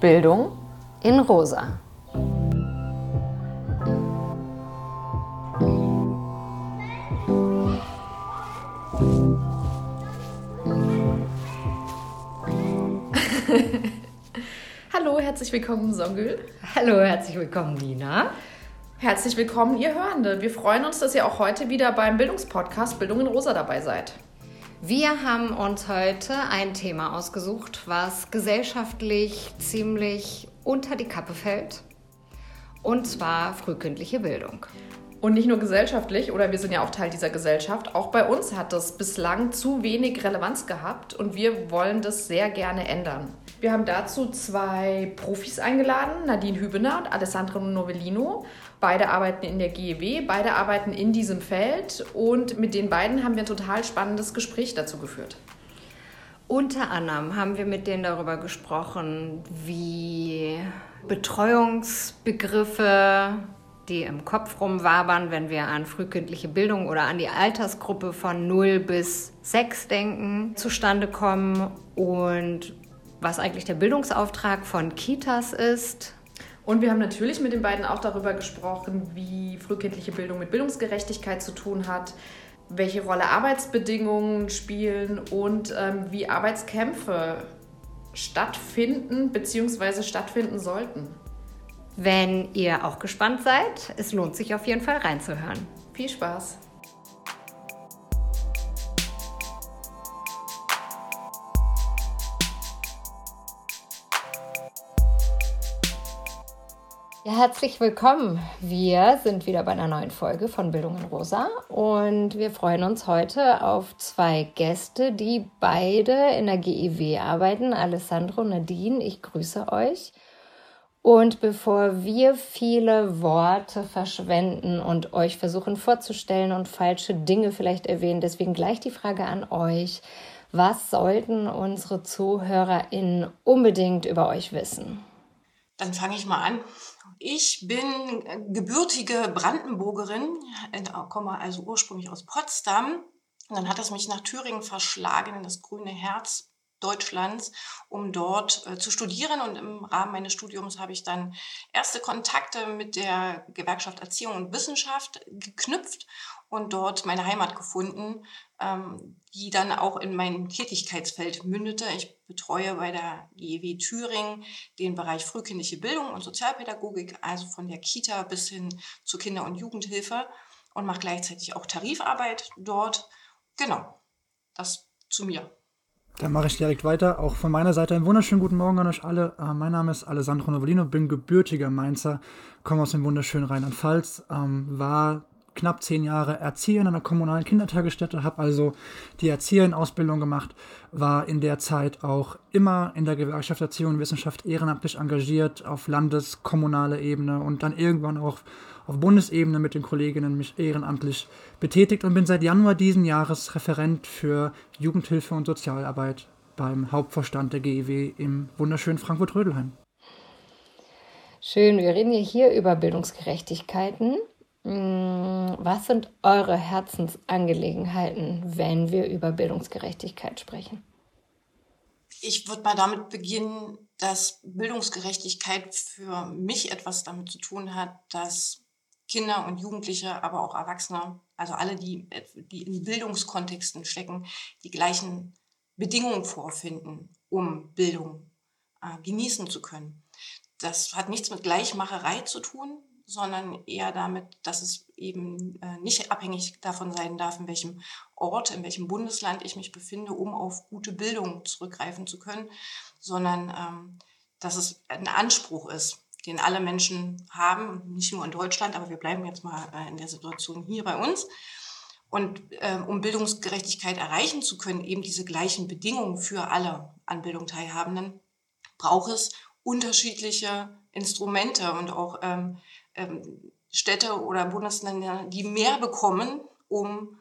Bildung in Rosa. Willkommen, Songül. Hallo, herzlich willkommen, Nina. Herzlich willkommen, ihr Hörende. Wir freuen uns, dass ihr auch heute wieder beim Bildungspodcast Bildung in Rosa dabei seid. Wir haben uns heute ein Thema ausgesucht, was gesellschaftlich ziemlich unter die Kappe fällt. Und zwar frühkindliche Bildung. Und nicht nur gesellschaftlich, oder wir sind ja auch Teil dieser Gesellschaft, auch bei uns hat das bislang zu wenig Relevanz gehabt und wir wollen das sehr gerne ändern. Wir haben dazu zwei Profis eingeladen, Nadine Hübener und Alessandro Novellino. Beide arbeiten in der GEW, beide arbeiten in diesem Feld und mit den beiden haben wir ein total spannendes Gespräch dazu geführt. Unter anderem haben wir mit denen darüber gesprochen, wie Betreuungsbegriffe, die im Kopf rumwabern, wenn wir an frühkindliche Bildung oder an die Altersgruppe von 0 bis 6 denken, zustande kommen und was eigentlich der Bildungsauftrag von Kitas ist, und wir haben natürlich mit den beiden auch darüber gesprochen, wie frühkindliche Bildung mit Bildungsgerechtigkeit zu tun hat, welche Rolle Arbeitsbedingungen spielen und ähm, wie Arbeitskämpfe stattfinden bzw. stattfinden sollten. Wenn ihr auch gespannt seid, es lohnt sich auf jeden Fall reinzuhören. Viel Spaß! Ja, herzlich willkommen. Wir sind wieder bei einer neuen Folge von Bildung in Rosa und wir freuen uns heute auf zwei Gäste, die beide in der GEW arbeiten. Alessandro und Nadine, ich grüße euch. Und bevor wir viele Worte verschwenden und euch versuchen vorzustellen und falsche Dinge vielleicht erwähnen, deswegen gleich die Frage an euch. Was sollten unsere ZuhörerInnen unbedingt über euch wissen? Dann fange ich mal an. Ich bin gebürtige Brandenburgerin, komme also ursprünglich aus Potsdam. Und dann hat es mich nach Thüringen verschlagen, in das grüne Herz Deutschlands, um dort äh, zu studieren. Und im Rahmen meines Studiums habe ich dann erste Kontakte mit der Gewerkschaft Erziehung und Wissenschaft geknüpft und dort meine Heimat gefunden, ähm, die dann auch in mein Tätigkeitsfeld mündete. Ich betreue bei der GEW Thüringen den Bereich frühkindliche Bildung und Sozialpädagogik, also von der Kita bis hin zur Kinder- und Jugendhilfe und mache gleichzeitig auch Tarifarbeit dort. Genau, das zu mir. Dann mache ich direkt weiter. Auch von meiner Seite einen wunderschönen guten Morgen an euch alle. Äh, mein Name ist Alessandro Novellino, bin gebürtiger Mainzer, komme aus dem wunderschönen Rheinland-Pfalz, ähm, war knapp zehn Jahre Erzieher in einer kommunalen Kindertagesstätte, habe also die Erzieherin-Ausbildung gemacht, war in der Zeit auch immer in der Gewerkschaft Erziehung und Wissenschaft ehrenamtlich engagiert auf landes-, kommunaler Ebene und dann irgendwann auch auf Bundesebene mit den Kolleginnen mich ehrenamtlich betätigt und bin seit Januar diesen Jahres Referent für Jugendhilfe und Sozialarbeit beim Hauptvorstand der GEW im wunderschönen Frankfurt-Rödelheim. Schön, wir reden hier über Bildungsgerechtigkeiten. Mm, was sind eure Herzensangelegenheiten, wenn wir über Bildungsgerechtigkeit sprechen? Ich würde mal damit beginnen, dass Bildungsgerechtigkeit für mich etwas damit zu tun hat, dass Kinder und Jugendliche, aber auch Erwachsene, also alle, die, die in Bildungskontexten stecken, die gleichen Bedingungen vorfinden, um Bildung äh, genießen zu können. Das hat nichts mit Gleichmacherei zu tun, sondern eher damit, dass es eben äh, nicht abhängig davon sein darf, in welchem Ort, in welchem Bundesland ich mich befinde, um auf gute Bildung zurückgreifen zu können, sondern ähm, dass es ein Anspruch ist, den alle Menschen haben, nicht nur in Deutschland, aber wir bleiben jetzt mal äh, in der Situation hier bei uns. Und äh, um Bildungsgerechtigkeit erreichen zu können, eben diese gleichen Bedingungen für alle an Bildung Teilhabenden, braucht es unterschiedliche Instrumente und auch ähm, ähm, Städte oder Bundesländer, die mehr bekommen, um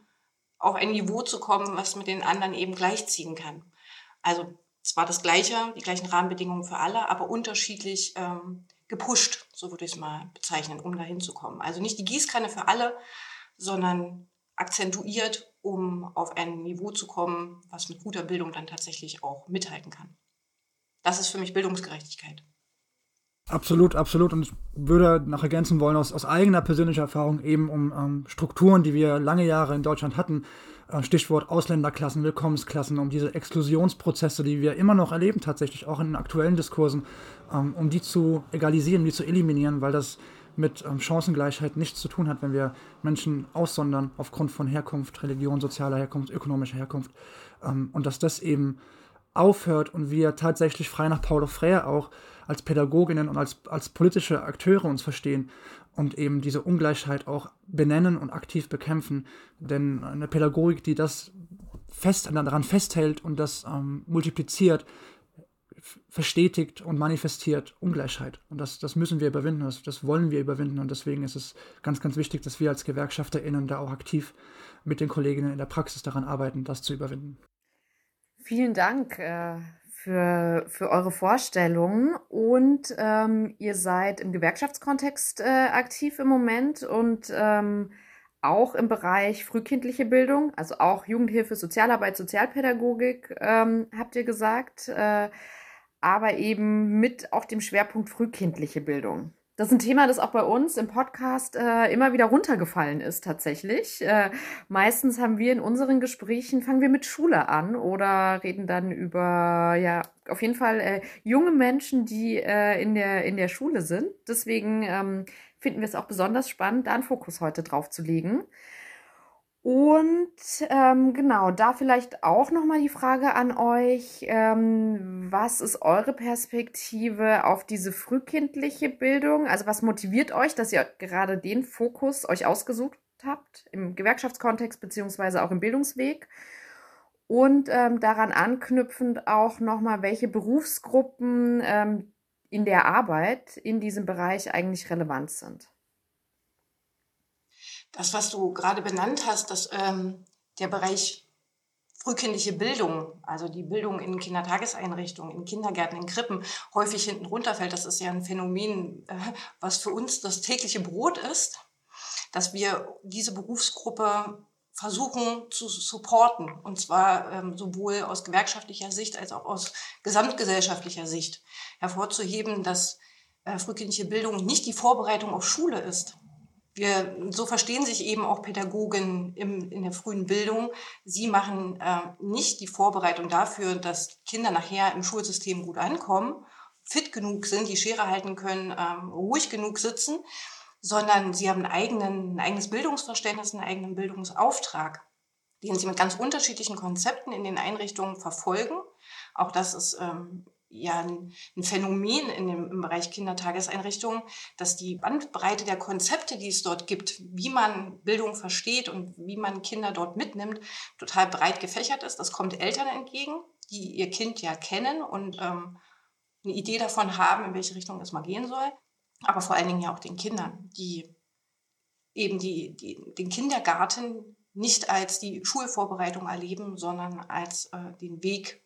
auf ein Niveau zu kommen, was mit den anderen eben gleichziehen kann. Also zwar das Gleiche, die gleichen Rahmenbedingungen für alle, aber unterschiedlich ähm, gepusht, so würde ich es mal bezeichnen, um dahin zu kommen. Also nicht die Gießkanne für alle, sondern akzentuiert, um auf ein Niveau zu kommen, was mit guter Bildung dann tatsächlich auch mithalten kann. Das ist für mich Bildungsgerechtigkeit. Absolut, absolut. Und ich würde noch ergänzen wollen, aus, aus eigener persönlicher Erfahrung eben um ähm, Strukturen, die wir lange Jahre in Deutschland hatten, äh, Stichwort Ausländerklassen, Willkommensklassen, um diese Exklusionsprozesse, die wir immer noch erleben, tatsächlich auch in aktuellen Diskursen, ähm, um die zu egalisieren, die zu eliminieren, weil das mit ähm, Chancengleichheit nichts zu tun hat, wenn wir Menschen aussondern aufgrund von Herkunft, Religion, sozialer Herkunft, ökonomischer Herkunft. Ähm, und dass das eben aufhört und wir tatsächlich frei nach Paulo Freire auch als Pädagoginnen und als, als politische Akteure uns verstehen und eben diese Ungleichheit auch benennen und aktiv bekämpfen. Denn eine Pädagogik, die das fest, daran festhält und das ähm, multipliziert, verstetigt und manifestiert Ungleichheit. Und das, das müssen wir überwinden, das, das wollen wir überwinden. Und deswegen ist es ganz, ganz wichtig, dass wir als GewerkschafterInnen da auch aktiv mit den Kolleginnen in der Praxis daran arbeiten, das zu überwinden. Vielen Dank äh, für, für eure Vorstellungen. Und ähm, ihr seid im Gewerkschaftskontext äh, aktiv im Moment und ähm, auch im Bereich frühkindliche Bildung, also auch Jugendhilfe, Sozialarbeit, Sozialpädagogik, ähm, habt ihr gesagt, äh, aber eben mit auch dem Schwerpunkt frühkindliche Bildung. Das ist ein Thema, das auch bei uns im Podcast äh, immer wieder runtergefallen ist tatsächlich. Äh, meistens haben wir in unseren Gesprächen, fangen wir mit Schule an oder reden dann über, ja, auf jeden Fall äh, junge Menschen, die äh, in, der, in der Schule sind. Deswegen ähm, finden wir es auch besonders spannend, da einen Fokus heute drauf zu legen. Und ähm, genau, da vielleicht auch nochmal die Frage an euch, ähm, was ist eure Perspektive auf diese frühkindliche Bildung? Also was motiviert euch, dass ihr gerade den Fokus euch ausgesucht habt im Gewerkschaftskontext beziehungsweise auch im Bildungsweg? Und ähm, daran anknüpfend auch nochmal, welche Berufsgruppen ähm, in der Arbeit in diesem Bereich eigentlich relevant sind das, was du gerade benannt hast, dass ähm, der Bereich frühkindliche Bildung, also die Bildung in Kindertageseinrichtungen, in Kindergärten, in Krippen, häufig hinten runterfällt. Das ist ja ein Phänomen, äh, was für uns das tägliche Brot ist, dass wir diese Berufsgruppe versuchen zu supporten. Und zwar ähm, sowohl aus gewerkschaftlicher Sicht als auch aus gesamtgesellschaftlicher Sicht. Hervorzuheben, dass äh, frühkindliche Bildung nicht die Vorbereitung auf Schule ist, wir, so verstehen sich eben auch Pädagogen im, in der frühen Bildung. Sie machen äh, nicht die Vorbereitung dafür, dass Kinder nachher im Schulsystem gut ankommen, fit genug sind, die Schere halten können, ähm, ruhig genug sitzen, sondern sie haben einen eigenen, ein eigenes Bildungsverständnis, einen eigenen Bildungsauftrag, den sie mit ganz unterschiedlichen Konzepten in den Einrichtungen verfolgen. Auch das ist ähm, ja ein, ein Phänomen in dem, im Bereich Kindertageseinrichtungen, dass die Bandbreite der Konzepte, die es dort gibt, wie man Bildung versteht und wie man Kinder dort mitnimmt, total breit gefächert ist. Das kommt Eltern entgegen, die ihr Kind ja kennen und ähm, eine Idee davon haben, in welche Richtung es mal gehen soll. Aber vor allen Dingen ja auch den Kindern, die eben die, die, den Kindergarten nicht als die Schulvorbereitung erleben, sondern als äh, den Weg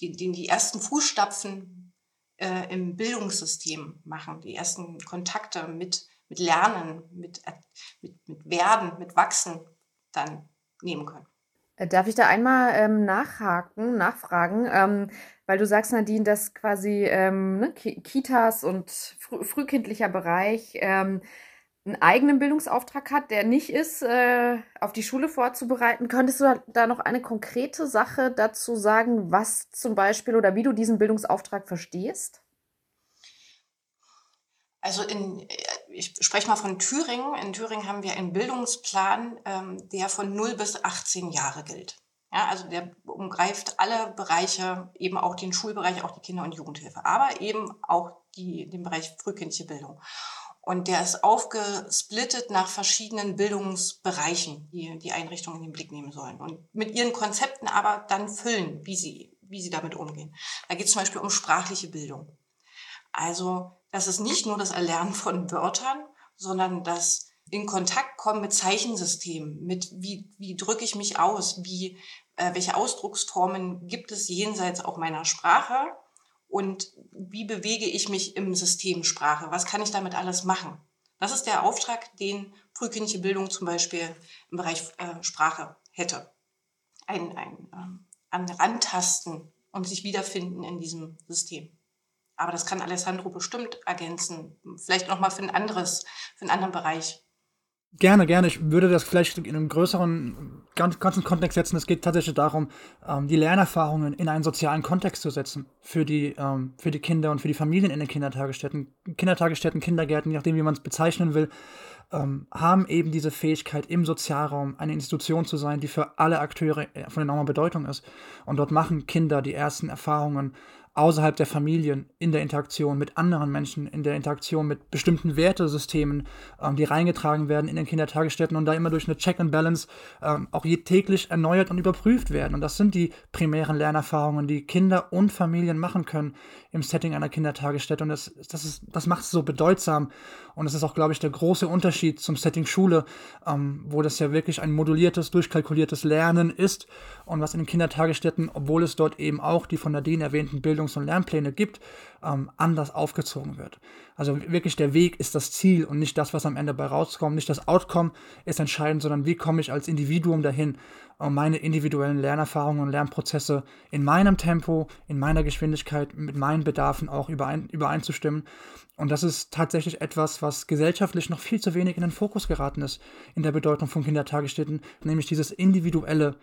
die, die, die ersten Fußstapfen äh, im Bildungssystem machen, die ersten Kontakte mit, mit Lernen, mit, mit, mit Werden, mit Wachsen dann nehmen können. Äh, darf ich da einmal ähm, nachhaken, nachfragen? Ähm, weil du sagst, Nadine, dass quasi ähm, ne, Kitas und frü frühkindlicher Bereich ähm, einen eigenen Bildungsauftrag hat, der nicht ist, äh, auf die Schule vorzubereiten. Könntest du da noch eine konkrete Sache dazu sagen, was zum Beispiel oder wie du diesen Bildungsauftrag verstehst? Also in, ich spreche mal von Thüringen. In Thüringen haben wir einen Bildungsplan, ähm, der von 0 bis 18 Jahre gilt. Ja, also der umgreift alle Bereiche, eben auch den Schulbereich, auch die Kinder- und Jugendhilfe, aber eben auch die, den Bereich frühkindliche Bildung. Und der ist aufgesplittet nach verschiedenen Bildungsbereichen, die die Einrichtungen in den Blick nehmen sollen. Und mit ihren Konzepten aber dann füllen, wie sie, wie sie damit umgehen. Da geht es zum Beispiel um sprachliche Bildung. Also das ist nicht nur das Erlernen von Wörtern, sondern das in Kontakt kommen mit Zeichensystemen, mit wie, wie drücke ich mich aus, wie, äh, welche Ausdrucksformen gibt es jenseits auch meiner Sprache und wie bewege ich mich im System Sprache? Was kann ich damit alles machen? Das ist der Auftrag, den frühkindliche Bildung zum Beispiel im Bereich äh, Sprache hätte. Ein, ein, ähm, Rantasten und sich wiederfinden in diesem System. Aber das kann Alessandro bestimmt ergänzen. Vielleicht nochmal für ein anderes, für einen anderen Bereich. Gerne, gerne. Ich würde das vielleicht in einem größeren, ganzen Kontext setzen. Es geht tatsächlich darum, ähm, die Lernerfahrungen in einen sozialen Kontext zu setzen für die, ähm, für die Kinder und für die Familien in den Kindertagesstätten. Kindertagesstätten, Kindergärten, je nachdem, wie man es bezeichnen will, ähm, haben eben diese Fähigkeit, im Sozialraum eine Institution zu sein, die für alle Akteure äh, von enormer Bedeutung ist. Und dort machen Kinder die ersten Erfahrungen außerhalb der Familien, in der Interaktion mit anderen Menschen, in der Interaktion mit bestimmten Wertesystemen, ähm, die reingetragen werden in den Kindertagesstätten und da immer durch eine Check and Balance ähm, auch je täglich erneuert und überprüft werden. Und das sind die primären Lernerfahrungen, die Kinder und Familien machen können im Setting einer Kindertagesstätte. Und das, das, ist, das macht es so bedeutsam. Und das ist auch, glaube ich, der große Unterschied zum Setting Schule, ähm, wo das ja wirklich ein moduliertes, durchkalkuliertes Lernen ist und was in den Kindertagesstätten, obwohl es dort eben auch die von Nadine erwähnten Bildungs- und Lernpläne gibt, ähm, anders aufgezogen wird. Also wirklich der Weg ist das Ziel und nicht das, was am Ende bei rauskommt. Nicht das Outcome ist entscheidend, sondern wie komme ich als Individuum dahin, um meine individuellen Lernerfahrungen und Lernprozesse in meinem Tempo, in meiner Geschwindigkeit, mit meinen Bedarfen auch überein, übereinzustimmen. Und das ist tatsächlich etwas, was gesellschaftlich noch viel zu wenig in den Fokus geraten ist in der Bedeutung von Kindertagesstätten, nämlich dieses individuelle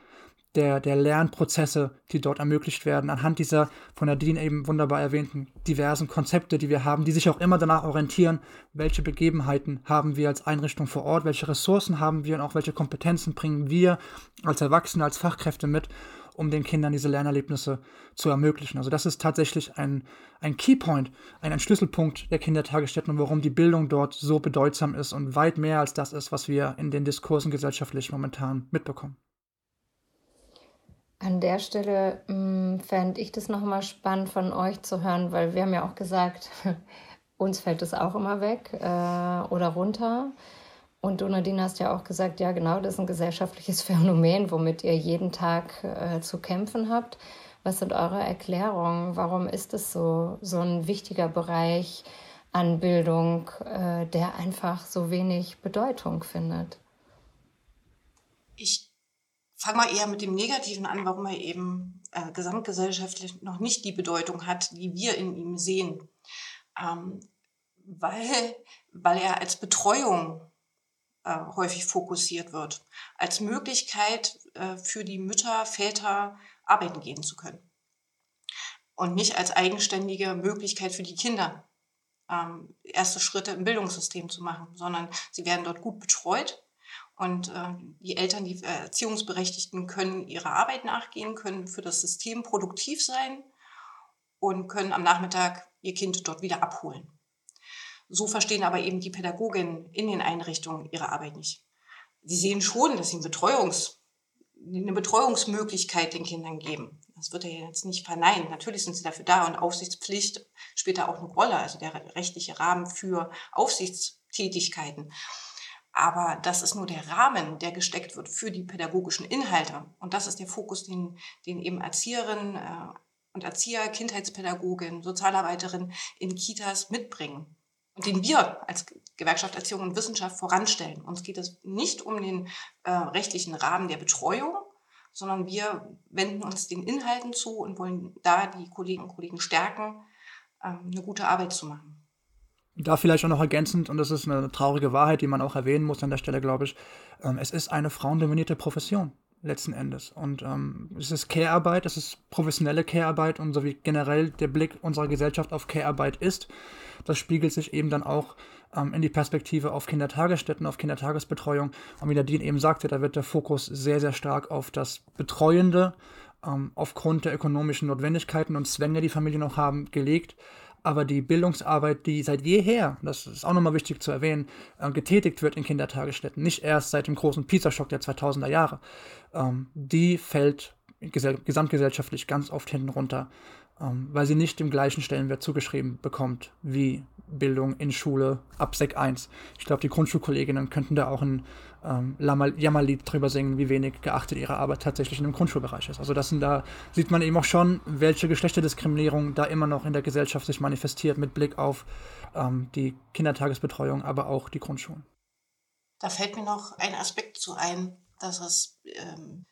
der, der Lernprozesse, die dort ermöglicht werden, anhand dieser von Nadine eben wunderbar erwähnten diversen Konzepte, die wir haben, die sich auch immer danach orientieren, welche Begebenheiten haben wir als Einrichtung vor Ort, welche Ressourcen haben wir und auch welche Kompetenzen bringen wir als Erwachsene, als Fachkräfte mit, um den Kindern diese Lernerlebnisse zu ermöglichen. Also das ist tatsächlich ein, ein Keypoint, ein, ein Schlüsselpunkt der Kindertagesstätten und warum die Bildung dort so bedeutsam ist und weit mehr als das ist, was wir in den Diskursen gesellschaftlich momentan mitbekommen. An der Stelle hm, fände ich das nochmal spannend von euch zu hören, weil wir haben ja auch gesagt, uns fällt es auch immer weg äh, oder runter. Und du, Nadine, hast ja auch gesagt, ja genau, das ist ein gesellschaftliches Phänomen, womit ihr jeden Tag äh, zu kämpfen habt. Was sind eure Erklärungen? Warum ist es so, so ein wichtiger Bereich an Bildung, äh, der einfach so wenig Bedeutung findet? Ich fange mal eher mit dem Negativen an, warum er eben äh, gesamtgesellschaftlich noch nicht die Bedeutung hat, die wir in ihm sehen. Ähm, weil, weil er als Betreuung äh, häufig fokussiert wird, als Möglichkeit äh, für die Mütter, Väter arbeiten gehen zu können. Und nicht als eigenständige Möglichkeit für die Kinder, ähm, erste Schritte im Bildungssystem zu machen, sondern sie werden dort gut betreut und äh, die Eltern, die äh, Erziehungsberechtigten können ihrer Arbeit nachgehen, können für das System produktiv sein und können am Nachmittag ihr Kind dort wieder abholen. So verstehen aber eben die Pädagoginnen in den Einrichtungen ihre Arbeit nicht. Sie sehen schon, dass sie ein Betreuungs, eine Betreuungsmöglichkeit den Kindern geben. Das wird er jetzt nicht verneinen. Natürlich sind sie dafür da und Aufsichtspflicht spielt da auch eine Rolle, also der rechtliche Rahmen für Aufsichtstätigkeiten. Aber das ist nur der Rahmen, der gesteckt wird für die pädagogischen Inhalte. Und das ist der Fokus, den, den eben Erzieherinnen äh, und Erzieher, Kindheitspädagogin, Sozialarbeiterin in Kitas mitbringen. Den wir als Gewerkschaft Erziehung und Wissenschaft voranstellen. Uns geht es nicht um den äh, rechtlichen Rahmen der Betreuung, sondern wir wenden uns den Inhalten zu und wollen da die Kolleginnen und Kollegen stärken, äh, eine gute Arbeit zu machen. Da vielleicht auch noch ergänzend, und das ist eine traurige Wahrheit, die man auch erwähnen muss an der Stelle, glaube ich, ähm, es ist eine frauendominierte Profession letzten Endes. Und ähm, es ist Care-Arbeit, es ist professionelle Care-Arbeit und so wie generell der Blick unserer Gesellschaft auf Care-Arbeit ist, das spiegelt sich eben dann auch ähm, in die Perspektive auf Kindertagesstätten, auf Kindertagesbetreuung. Und wie Nadine eben sagte, da wird der Fokus sehr, sehr stark auf das Betreuende ähm, aufgrund der ökonomischen Notwendigkeiten und Zwänge, die Familien noch haben, gelegt aber die Bildungsarbeit, die seit jeher, das ist auch nochmal wichtig zu erwähnen, äh, getätigt wird in Kindertagesstätten, nicht erst seit dem großen Pisa-Schock der 2000er Jahre, ähm, die fällt gesamtgesellschaftlich ganz oft hinten runter. Ähm, weil sie nicht dem gleichen Stellenwert zugeschrieben bekommt wie Bildung in Schule ab Sek 1. Ich glaube, die Grundschulkolleginnen könnten da auch ein ähm, Jammerlied drüber singen, wie wenig geachtet ihre Arbeit tatsächlich in dem Grundschulbereich ist. Also das sind da, sieht man eben auch schon, welche Geschlechterdiskriminierung da immer noch in der Gesellschaft sich manifestiert mit Blick auf ähm, die Kindertagesbetreuung, aber auch die Grundschulen. Da fällt mir noch ein Aspekt zu ein, dass es ähm,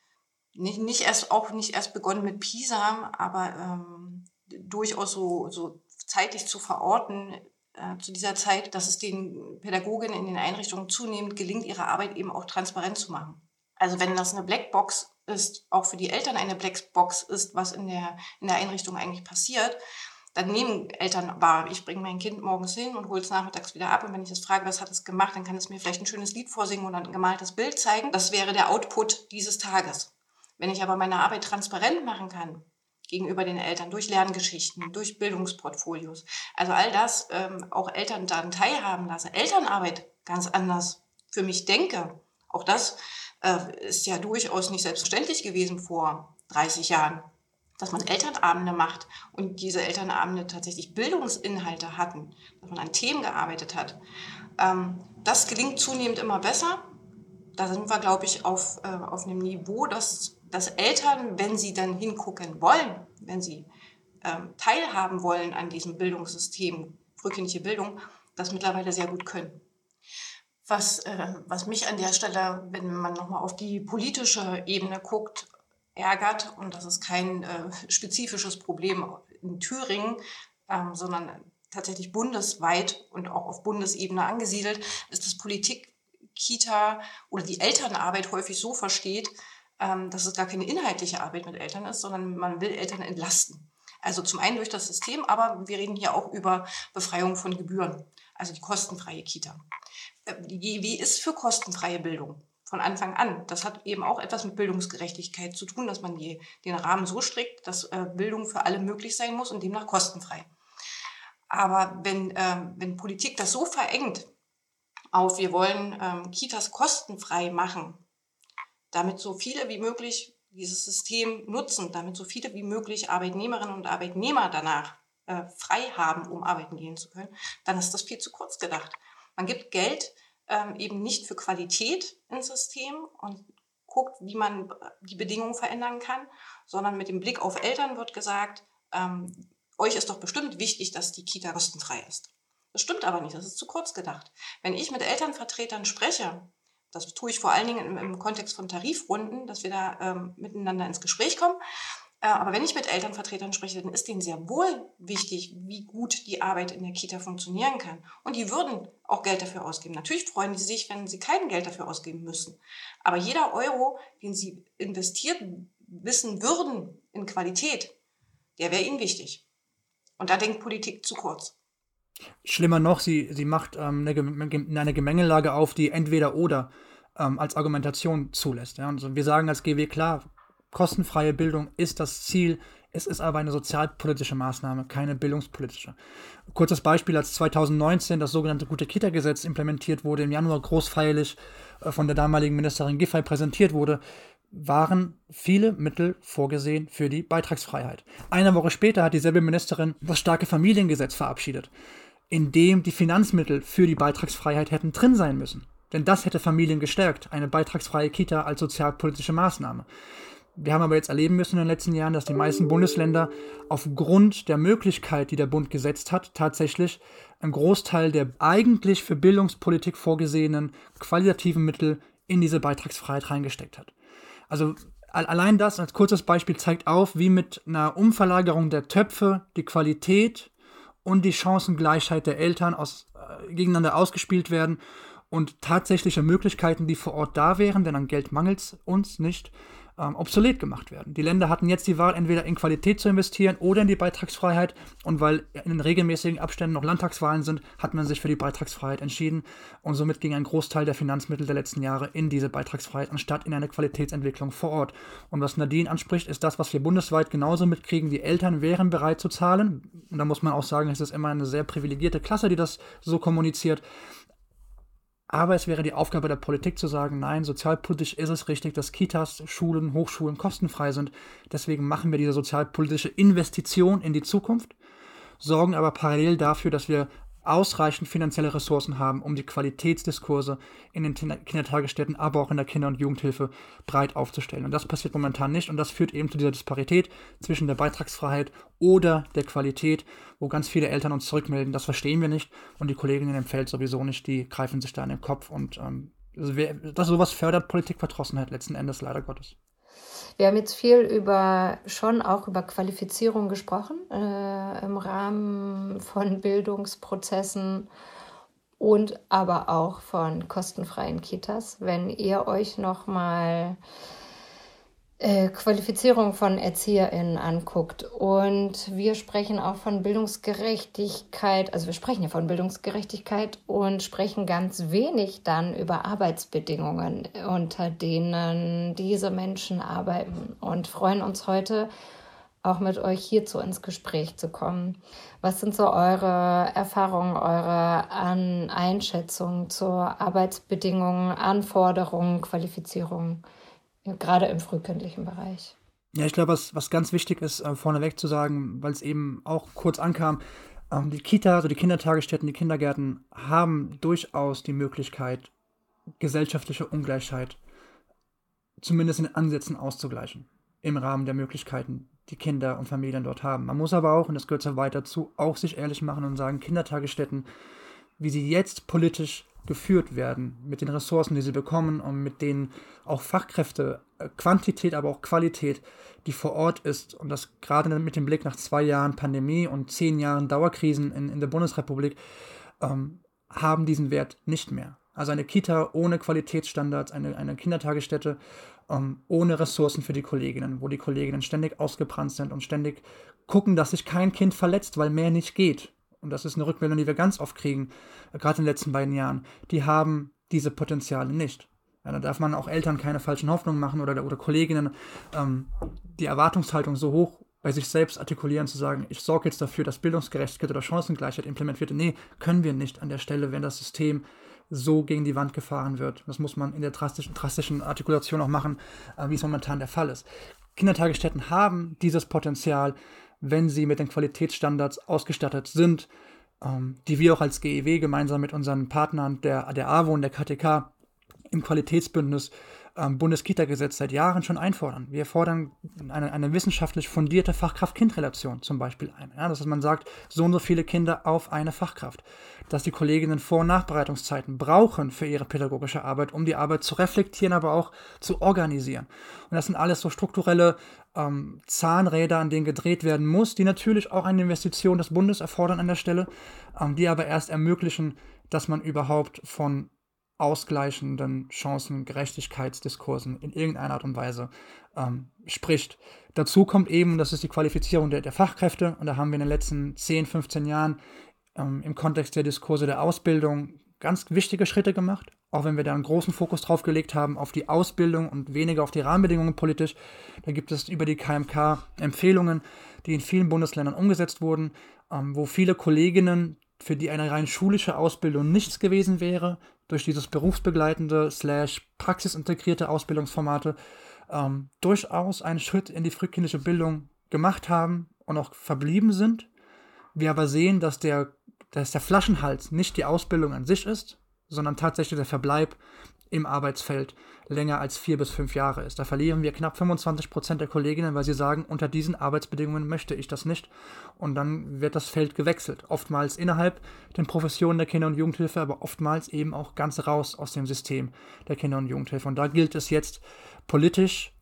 nicht, nicht erst auch nicht erst begonnen mit PISA, aber ähm, durchaus so, so zeitlich zu verorten äh, zu dieser Zeit, dass es den Pädagoginnen in den Einrichtungen zunehmend gelingt, ihre Arbeit eben auch transparent zu machen. Also wenn das eine Blackbox ist, auch für die Eltern eine Blackbox ist, was in der, in der Einrichtung eigentlich passiert, dann nehmen Eltern wahr, ich bringe mein Kind morgens hin und hole es nachmittags wieder ab. Und wenn ich es frage, was hat es gemacht, dann kann es mir vielleicht ein schönes Lied vorsingen oder ein gemaltes Bild zeigen. Das wäre der Output dieses Tages. Wenn ich aber meine Arbeit transparent machen kann, gegenüber den Eltern, durch Lerngeschichten, durch Bildungsportfolios. Also all das ähm, auch Eltern daran teilhaben lassen. Elternarbeit ganz anders für mich denke. Auch das äh, ist ja durchaus nicht selbstverständlich gewesen vor 30 Jahren, dass man Elternabende macht und diese Elternabende tatsächlich Bildungsinhalte hatten, dass man an Themen gearbeitet hat. Ähm, das gelingt zunehmend immer besser. Da sind wir, glaube ich, auf, äh, auf einem Niveau, das dass Eltern, wenn sie dann hingucken wollen, wenn sie ähm, teilhaben wollen an diesem Bildungssystem, frühkindliche Bildung, das mittlerweile sehr gut können. Was, äh, was mich an der Stelle, wenn man nochmal auf die politische Ebene guckt, ärgert, und das ist kein äh, spezifisches Problem in Thüringen, ähm, sondern tatsächlich bundesweit und auch auf Bundesebene angesiedelt, ist, dass Politik Kita oder die Elternarbeit häufig so versteht, dass es gar keine inhaltliche Arbeit mit Eltern ist, sondern man will Eltern entlasten. Also zum einen durch das System, aber wir reden hier auch über Befreiung von Gebühren, also die kostenfreie Kita. Äh, GEW ist für kostenfreie Bildung von Anfang an. Das hat eben auch etwas mit Bildungsgerechtigkeit zu tun, dass man die, den Rahmen so strickt, dass äh, Bildung für alle möglich sein muss und demnach kostenfrei. Aber wenn, äh, wenn Politik das so verengt auf, wir wollen ähm, Kitas kostenfrei machen, damit so viele wie möglich dieses System nutzen, damit so viele wie möglich Arbeitnehmerinnen und Arbeitnehmer danach äh, frei haben, um arbeiten gehen zu können, dann ist das viel zu kurz gedacht. Man gibt Geld ähm, eben nicht für Qualität ins System und guckt, wie man die Bedingungen verändern kann, sondern mit dem Blick auf Eltern wird gesagt, ähm, euch ist doch bestimmt wichtig, dass die Kita kostenfrei ist. Das stimmt aber nicht, das ist zu kurz gedacht. Wenn ich mit Elternvertretern spreche, das tue ich vor allen Dingen im, im Kontext von Tarifrunden, dass wir da ähm, miteinander ins Gespräch kommen. Äh, aber wenn ich mit Elternvertretern spreche, dann ist denen sehr wohl wichtig, wie gut die Arbeit in der Kita funktionieren kann. Und die würden auch Geld dafür ausgeben. Natürlich freuen die sich, wenn sie kein Geld dafür ausgeben müssen. Aber jeder Euro, den sie investiert wissen würden in Qualität, der wäre ihnen wichtig. Und da denkt Politik zu kurz. Schlimmer noch, sie, sie macht ähm, eine, eine, Gemengelage auf, die entweder oder ähm, als Argumentation zulässt. Ja? Also wir sagen als GW klar, kostenfreie Bildung ist das Ziel, es ist aber eine sozialpolitische Maßnahme, keine bildungspolitische. Kurzes Beispiel, als 2019 das sogenannte Gute-Kita-Gesetz implementiert wurde, im Januar großfeierlich äh, von der damaligen Ministerin Giffey präsentiert wurde, waren viele Mittel vorgesehen für die Beitragsfreiheit. Eine Woche später hat dieselbe Ministerin das starke Familiengesetz verabschiedet in dem die Finanzmittel für die Beitragsfreiheit hätten drin sein müssen. Denn das hätte Familien gestärkt, eine beitragsfreie Kita als sozialpolitische Maßnahme. Wir haben aber jetzt erleben müssen in den letzten Jahren, dass die meisten Bundesländer aufgrund der Möglichkeit, die der Bund gesetzt hat, tatsächlich einen Großteil der eigentlich für Bildungspolitik vorgesehenen qualitativen Mittel in diese Beitragsfreiheit reingesteckt hat. Also allein das als kurzes Beispiel zeigt auf, wie mit einer Umverlagerung der Töpfe die Qualität und die Chancengleichheit der Eltern aus, äh, gegeneinander ausgespielt werden und tatsächliche Möglichkeiten, die vor Ort da wären, denn an Geld mangelt es uns nicht, ähm, obsolet gemacht werden. Die Länder hatten jetzt die Wahl, entweder in Qualität zu investieren oder in die Beitragsfreiheit. Und weil in den regelmäßigen Abständen noch Landtagswahlen sind, hat man sich für die Beitragsfreiheit entschieden. Und somit ging ein Großteil der Finanzmittel der letzten Jahre in diese Beitragsfreiheit, anstatt in eine Qualitätsentwicklung vor Ort. Und was Nadine anspricht, ist das, was wir bundesweit genauso mitkriegen. Die Eltern wären bereit zu zahlen. Und da muss man auch sagen, es ist immer eine sehr privilegierte Klasse, die das so kommuniziert Aber es wäre die Aufgabe der Politik zu sagen, nein, sozialpolitisch ist es richtig, dass Kitas, Schulen, Hochschulen kostenfrei sind. Deswegen machen wir diese sozialpolitische Investition in die Zukunft, sorgen aber parallel dafür, dass wir ausreichend finanzielle Ressourcen haben, um die Qualitätsdiskurse in den Kindertagesstätten, aber auch in der Kinder- und Jugendhilfe breit aufzustellen. Und das passiert momentan nicht und das führt eben zu dieser Disparität zwischen der Beitragsfreiheit oder der Qualität, wo ganz viele Eltern uns zurückmelden, das verstehen wir nicht und die Kolleginnen im Feld sowieso nicht, die greifen sich da in den Kopf und ähm, das sowas fördert Politikverdrossenheit letzten Endes leider Gottes. Wir haben jetzt viel über schon auch über Qualifizierung gesprochen äh, im Rahmen von Bildungsprozessen und aber auch von kostenfreien Kitas. Wenn ihr euch noch mal äh, Qualifizierung von ErzieherInnen anguckt. Und wir sprechen auch von Bildungsgerechtigkeit, also wir sprechen ja von Bildungsgerechtigkeit und sprechen ganz wenig dann über Arbeitsbedingungen, unter denen diese Menschen arbeiten und freuen uns heute auch mit euch hierzu ins Gespräch zu kommen. Was sind so eure Erfahrungen, eure An Einschätzungen zu Arbeitsbedingungen, Anforderungen, Qualifizierungen? Ja, gerade im frühkindlichen Bereich. Ja, ich glaube, was, was ganz wichtig ist, äh, vorneweg zu sagen, weil es eben auch kurz ankam, ähm, die Kita, also die Kindertagesstätten, die Kindergärten haben durchaus die Möglichkeit, gesellschaftliche Ungleichheit zumindest in Ansätzen auszugleichen. Im Rahmen der Möglichkeiten, die Kinder und Familien dort haben. Man muss aber auch, und das gehört so weiter zu, auch sich ehrlich machen und sagen, Kindertagesstätten, wie sie jetzt politisch geführt werden, mit den Ressourcen, die sie bekommen und mit den auch Fachkräfte, äh, Quantität, aber auch Qualität, die vor Ort ist. Und das gerade mit dem Blick nach zwei Jahren Pandemie und zehn Jahren Dauerkrisen in, in der Bundesrepublik, ähm, haben diesen Wert nicht mehr. Also eine Kita ohne Qualitätsstandards, eine, eine Kindertagesstätte ähm, ohne Ressourcen für die Kolleginnen, wo die Kolleginnen ständig ausgebrannt sind und ständig gucken, dass sich kein Kind verletzt, weil mehr nicht geht und das ist eine Rückmeldung, die wir ganz oft kriegen, äh, gerade in den letzten beiden Jahren, die haben diese Potenziale nicht. Ja, da darf man auch Eltern keine falschen Hoffnungen machen oder, oder Kolleginnen ähm, die Erwartungshaltung so hoch bei sich selbst artikulieren, zu sagen, ich sorge jetzt dafür, dass Bildungsgerechtigkeit oder Chancengleichheit implementiert wird. Nee, können wir nicht an der Stelle, wenn das System so gegen die Wand gefahren wird. Das muss man in der drastischen, drastischen Artikulation auch machen, äh, wie es momentan der Fall ist. Kindertagesstätten haben dieses Potenzial, wenn sie mit den Qualitätsstandards ausgestattet sind, ähm, die wir auch als GEW gemeinsam mit unseren Partnern der, der AWO und der KTK im Qualitätsbündnis ähm, Bundeskita-Gesetz seit Jahren schon einfordern. Wir fordern eine, eine wissenschaftlich fundierte Fachkraft-Kind-Relation zum Beispiel ein. Ja, dass man sagt, so und so viele Kinder auf eine Fachkraft. Dass die Kolleginnen Vor- und Nachbereitungszeiten brauchen für ihre pädagogische Arbeit, um die Arbeit zu reflektieren, aber auch zu organisieren. Und das sind alles so strukturelle ähm, Zahnräder, an denen gedreht werden muss, die natürlich auch eine Investition des Bundes erfordern an der Stelle, ähm, die aber erst ermöglichen, dass man überhaupt von ausgleichenden Chancen, Gerechtigkeitsdiskursen in irgendeiner Art und Weise ähm, spricht. Dazu kommt eben, das ist die Qualifizierung der, der, Fachkräfte und da haben wir in den letzten 10, 15 Jahren ähm, im Kontext der Diskurse der Ausbildung ganz wichtige Schritte gemacht, auch wenn wir da einen großen Fokus drauf gelegt haben auf die Ausbildung und weniger auf die Rahmenbedingungen politisch. Da gibt es über die KMK Empfehlungen, die in vielen Bundesländern umgesetzt wurden, ähm, wo viele Kolleginnen, für die eine rein schulische Ausbildung nichts gewesen wäre, durch dieses berufsbegleitende slash praxisintegrierte Ausbildungsformate ähm, durchaus einen Schritt in die frühkindliche Bildung gemacht haben und auch verblieben sind. Wir aber sehen, dass der, dass der Flaschenhals nicht die Ausbildung an sich ist, sondern tatsächlich der Verbleib im Arbeitsfeld länger als vier bis fünf Jahre ist. Da verlieren wir knapp 25 Prozent der Kolleginnen, weil sie sagen, unter diesen Arbeitsbedingungen möchte ich das nicht. Und dann wird das Feld gewechselt. Oftmals innerhalb den Professionen der Kinder- und Jugendhilfe, aber oftmals eben auch ganz raus aus dem System der Kinder- und Jugendhilfe. Und da gilt es jetzt politisch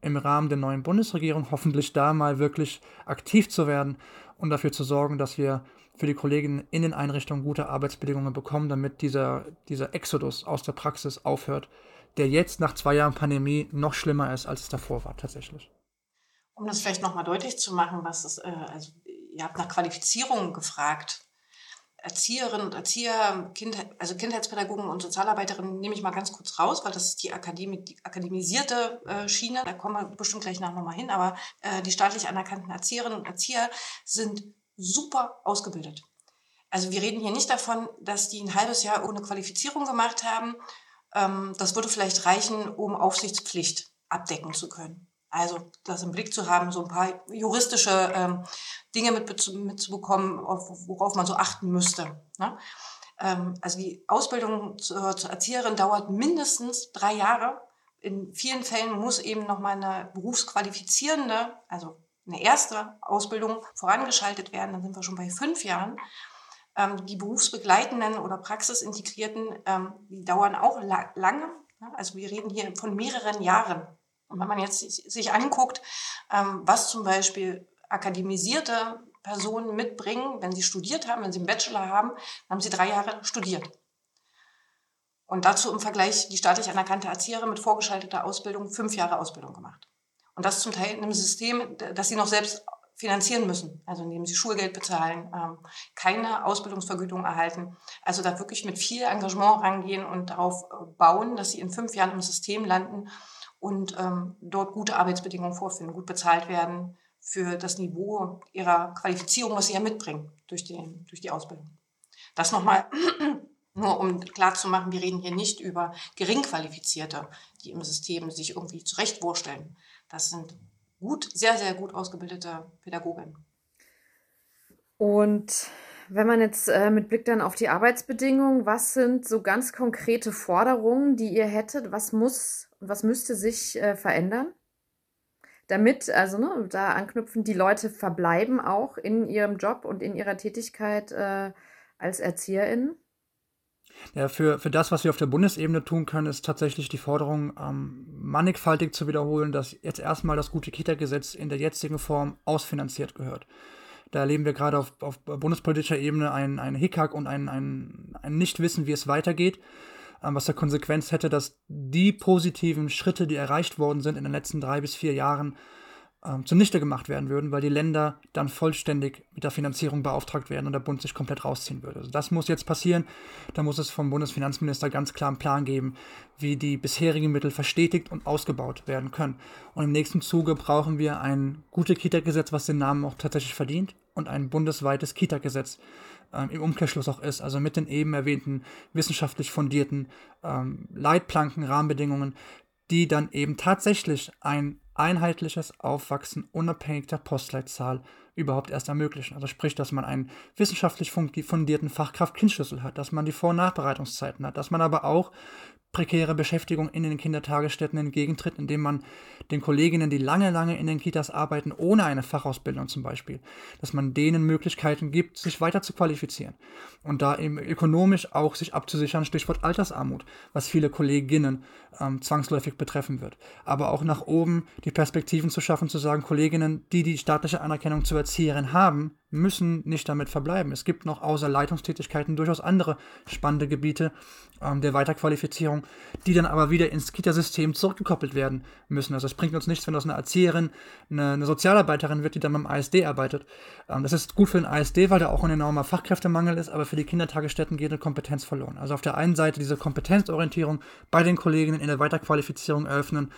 im Rahmen der neuen Bundesregierung hoffentlich da mal wirklich aktiv zu werden und dafür zu sorgen, dass wir für die Kolleginnen in den Einrichtungen gute Arbeitsbedingungen bekommen, damit dieser, dieser Exodus aus der Praxis aufhört, der jetzt nach zwei Jahren Pandemie noch schlimmer ist, als es davor war, tatsächlich. Um das vielleicht nochmal deutlich zu machen, was es, äh, also ihr habt nach Qualifizierung gefragt. Erzieherinnen und Erzieher, kind, also Kindheitspädagogen und Sozialarbeiterinnen nehme ich mal ganz kurz raus, weil das ist die, Akademie, die akademisierte äh, Schiene, da kommen wir bestimmt gleich noch mal hin, aber äh, die staatlich anerkannten Erzieherinnen und Erzieher sind super ausgebildet. Also wir reden hier nicht davon, dass die ein halbes Jahr ohne Qualifizierung gemacht haben. Ähm, das würde vielleicht reichen, um Aufsichtspflicht abdecken zu können. Also das im Blick zu haben, so ein paar juristische ähm, Dinge mitzubekommen, worauf man so achten müsste. Ne? Ähm, also die Ausbildung zur, zur Erzieherin dauert mindestens drei Jahre. In vielen Fällen muss eben nochmal eine berufsqualifizierende, also eine erste Ausbildung vorangeschaltet werden. Dann sind wir schon bei fünf Jahren. Ähm, die berufsbegleitenden oder praxisintegrierten, ähm, die dauern auch la lange. Ne? Also wir reden hier von mehreren Jahren. Und wenn man jetzt sich anguckt, ähm, was zum Beispiel akademisierte Personen mitbringen, wenn sie studiert haben, wenn sie einen Bachelor haben, dann haben sie drei Jahre studiert. Und dazu im Vergleich die staatlich anerkannte Erzieherin mit vorgeschalteter Ausbildung fünf Jahre Ausbildung gemacht. Und das zum Teil in einem System, das sie noch selbst finanzieren müssen, also indem sie Schulgeld bezahlen, ähm, keine Ausbildungsvergütung erhalten. Also da wirklich mit viel Engagement rangehen und darauf äh, bauen, dass sie in fünf Jahren im System landen und ähm, dort gute Arbeitsbedingungen vorfinden, gut bezahlt werden für das Niveau ihrer Qualifizierung, was sie ja mitbringen durch, den, durch die Ausbildung. Das nochmal, nur um klarzumachen, wir reden hier nicht über Geringqualifizierte, die im System sich irgendwie zurechtwursteln. Das sind gut, sehr, sehr gut ausgebildete Pädagoginnen. Und wenn man jetzt äh, mit Blick dann auf die Arbeitsbedingungen, was sind so ganz konkrete Forderungen, die ihr hättet? Was muss und was müsste sich äh, verändern? Damit, also ne, da anknüpfen, die Leute verbleiben auch in ihrem Job und in ihrer Tätigkeit äh, als ErzieherInnen? Ja, für, für das, was wir auf der Bundesebene tun können, ist tatsächlich die Forderung, ähm, mannigfaltig zu wiederholen, dass jetzt erstmal das gute Kita-Gesetz in der jetzigen Form ausfinanziert gehört. Da erleben wir gerade auf, auf bundespolitischer Ebene ein, ein Hickhack und ein, ein, ein Nichtwissen, wie es weitergeht, ähm, was der Konsequenz hätte, dass die positiven Schritte, die erreicht worden sind in den letzten drei bis vier Jahren, ähm, zunichte gemacht werden würden, weil die Länder dann vollständig mit der Finanzierung beauftragt werden und der Bund sich komplett rausziehen würde. Also das muss jetzt passieren. Da muss es vom Bundesfinanzminister ganz klar einen Plan geben, wie die bisherigen Mittel verstetigt und ausgebaut werden können. Und im nächsten Zuge brauchen wir ein gutes Kita-Gesetz, was den Namen auch tatsächlich verdient, und ein bundesweites Kita-Gesetz ähm, im Umkehrschluss auch ist, also mit den eben erwähnten wissenschaftlich fundierten ähm, Leitplanken, Rahmenbedingungen, die dann eben tatsächlich ein einheitliches Aufwachsen unabhängig der Postleitzahl überhaupt erst ermöglichen. Also sprich, dass man einen wissenschaftlich fundierten Fachkraft-Kindschlüssel hat, dass man die Vor- und Nachbereitungszeiten hat, dass man aber auch prekäre Beschäftigung in den Kindertagesstätten entgegentritt, indem man den Kolleginnen, die lange, lange in den Kitas arbeiten, ohne eine Fachausbildung zum Beispiel, dass man denen Möglichkeiten gibt, sich weiter zu qualifizieren und da eben ökonomisch auch sich abzusichern, Stichwort Altersarmut, was viele Kolleginnen ähm, zwangsläufig betreffen wird. Aber auch nach oben die Perspektiven zu schaffen, zu sagen, Kolleginnen, die die staatliche Anerkennung zur Erzieherin haben, müssen nicht damit verbleiben. Es gibt noch außer Leitungstätigkeiten durchaus andere spannende Gebiete ähm, der Weiterqualifizierung, die dann aber wieder ins Kitasystem zurückgekoppelt werden müssen. Also es bringt uns nichts, wenn das eine Erzieherin, eine, eine Sozialarbeiterin wird, die dann beim ASD arbeitet. Ähm, das ist gut für den ASD, weil da auch ein enormer Fachkräftemangel ist, aber für die Kindertagesstätten geht eine Kompetenz verloren. Also auf der einen Seite diese Kompetenzorientierung bei den Kolleginnen in der Weiterqualifizierung eröffnen,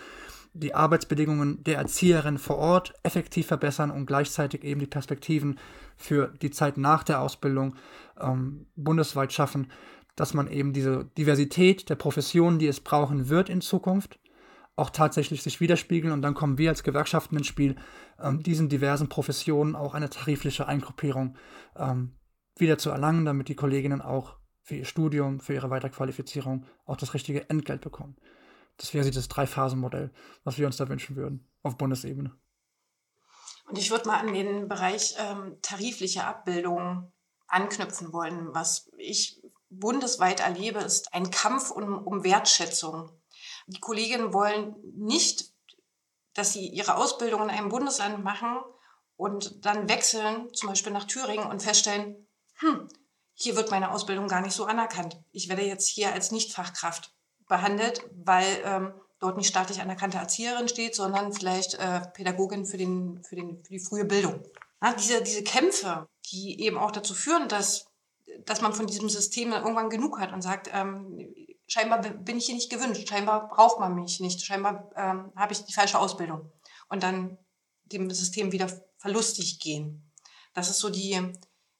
die Arbeitsbedingungen der Erzieherin vor Ort effektiv verbessern und gleichzeitig eben die Perspektiven für die Zeit nach der Ausbildung ähm, bundesweit schaffen, dass man eben diese Diversität der Professionen, die es brauchen wird in Zukunft, auch tatsächlich sich widerspiegeln und dann kommen wir als Gewerkschaften ins Spiel, ähm, diesen diversen Professionen auch eine tarifliche Eingruppierung ähm, wieder zu erlangen, damit die Kolleginnen auch für ihr Studium, für ihre Weiterqualifizierung auch das richtige Entgelt bekommen. Das wäre das Drei-Phasen-Modell, was wir uns da wünschen würden auf Bundesebene. Und ich würde mal an den Bereich ähm, tarifliche Abbildung anknüpfen wollen. Was ich bundesweit erlebe, ist ein Kampf um, um Wertschätzung. Die Kolleginnen wollen nicht, dass sie ihre Ausbildung in einem Bundesland machen und dann wechseln, zum Beispiel nach Thüringen und feststellen, hm, hier wird meine Ausbildung gar nicht so anerkannt. Ich werde jetzt hier als Nichtfachkraft behandelt, weil ähm, dort nicht staatlich anerkannte Erzieherin steht, sondern vielleicht äh, Pädagogin für, den, für, den, für die frühe Bildung. Ja, diese, diese Kämpfe, die eben auch dazu führen, dass, dass man von diesem System irgendwann genug hat und sagt, ähm, scheinbar bin ich hier nicht gewünscht, scheinbar braucht man mich nicht, scheinbar ähm, habe ich die falsche Ausbildung. Und dann dem System wieder verlustig gehen. Das ist so die,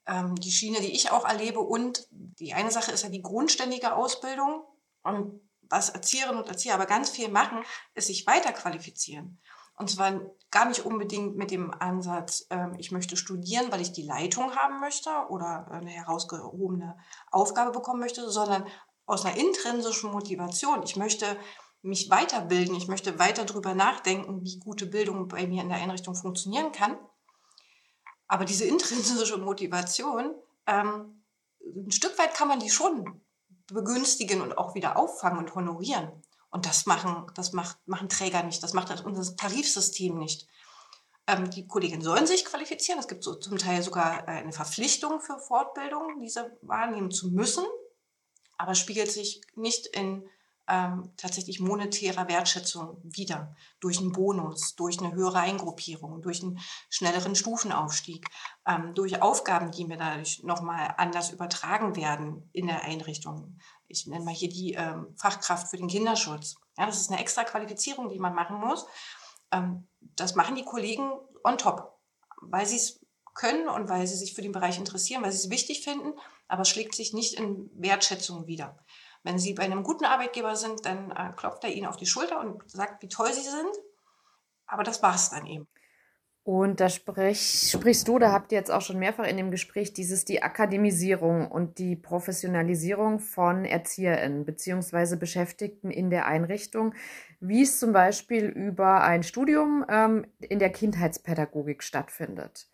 ähm, die Schiene, die ich auch erlebe. Und die eine Sache ist ja die grundständige Ausbildung. Und was Erzieherinnen und Erzieher aber ganz viel machen, ist sich weiterqualifizieren. Und zwar gar nicht unbedingt mit dem Ansatz, ähm, ich möchte studieren, weil ich die Leitung haben möchte oder eine herausgehobene Aufgabe bekommen möchte, sondern aus einer intrinsischen Motivation. Ich möchte mich weiterbilden, ich möchte weiter darüber nachdenken, wie gute Bildung bei mir in der Einrichtung funktionieren kann. Aber diese intrinsische Motivation, ähm, ein Stück weit kann man die schon begünstigen und auch wieder auffangen und honorieren. Und das machen, das macht, machen Träger nicht, das macht unser Tarifsystem nicht. Ähm, die Kolleginnen sollen sich qualifizieren. Es gibt so zum Teil sogar äh, eine Verpflichtung für Fortbildung, diese wahrnehmen zu müssen, aber spiegelt sich nicht in ähm, tatsächlich monetärer Wertschätzung wieder. Durch einen Bonus, durch eine höhere Eingruppierung, durch einen schnelleren Stufenaufstieg, ähm, durch Aufgaben, die mir dadurch nochmal anders übertragen werden in der Einrichtung. Ich nenne mal hier die ähm, Fachkraft für den Kinderschutz. Ja, das ist eine extra Qualifizierung, die man machen muss. Ähm, das machen die Kollegen on top, weil sie es können und weil sie sich für den Bereich interessieren, weil sie es wichtig finden, aber es schlägt sich nicht in Wertschätzung wieder. Wenn Sie bei einem guten Arbeitgeber sind, dann äh, klopft er Ihnen auf die Schulter und sagt, wie toll Sie sind. Aber das war es dann eben. Und da sprich, sprichst du, da habt ihr jetzt auch schon mehrfach in dem Gespräch dieses die Akademisierung und die Professionalisierung von ErzieherInnen bzw. Beschäftigten in der Einrichtung, wie es zum Beispiel über ein Studium ähm, in der Kindheitspädagogik stattfindet.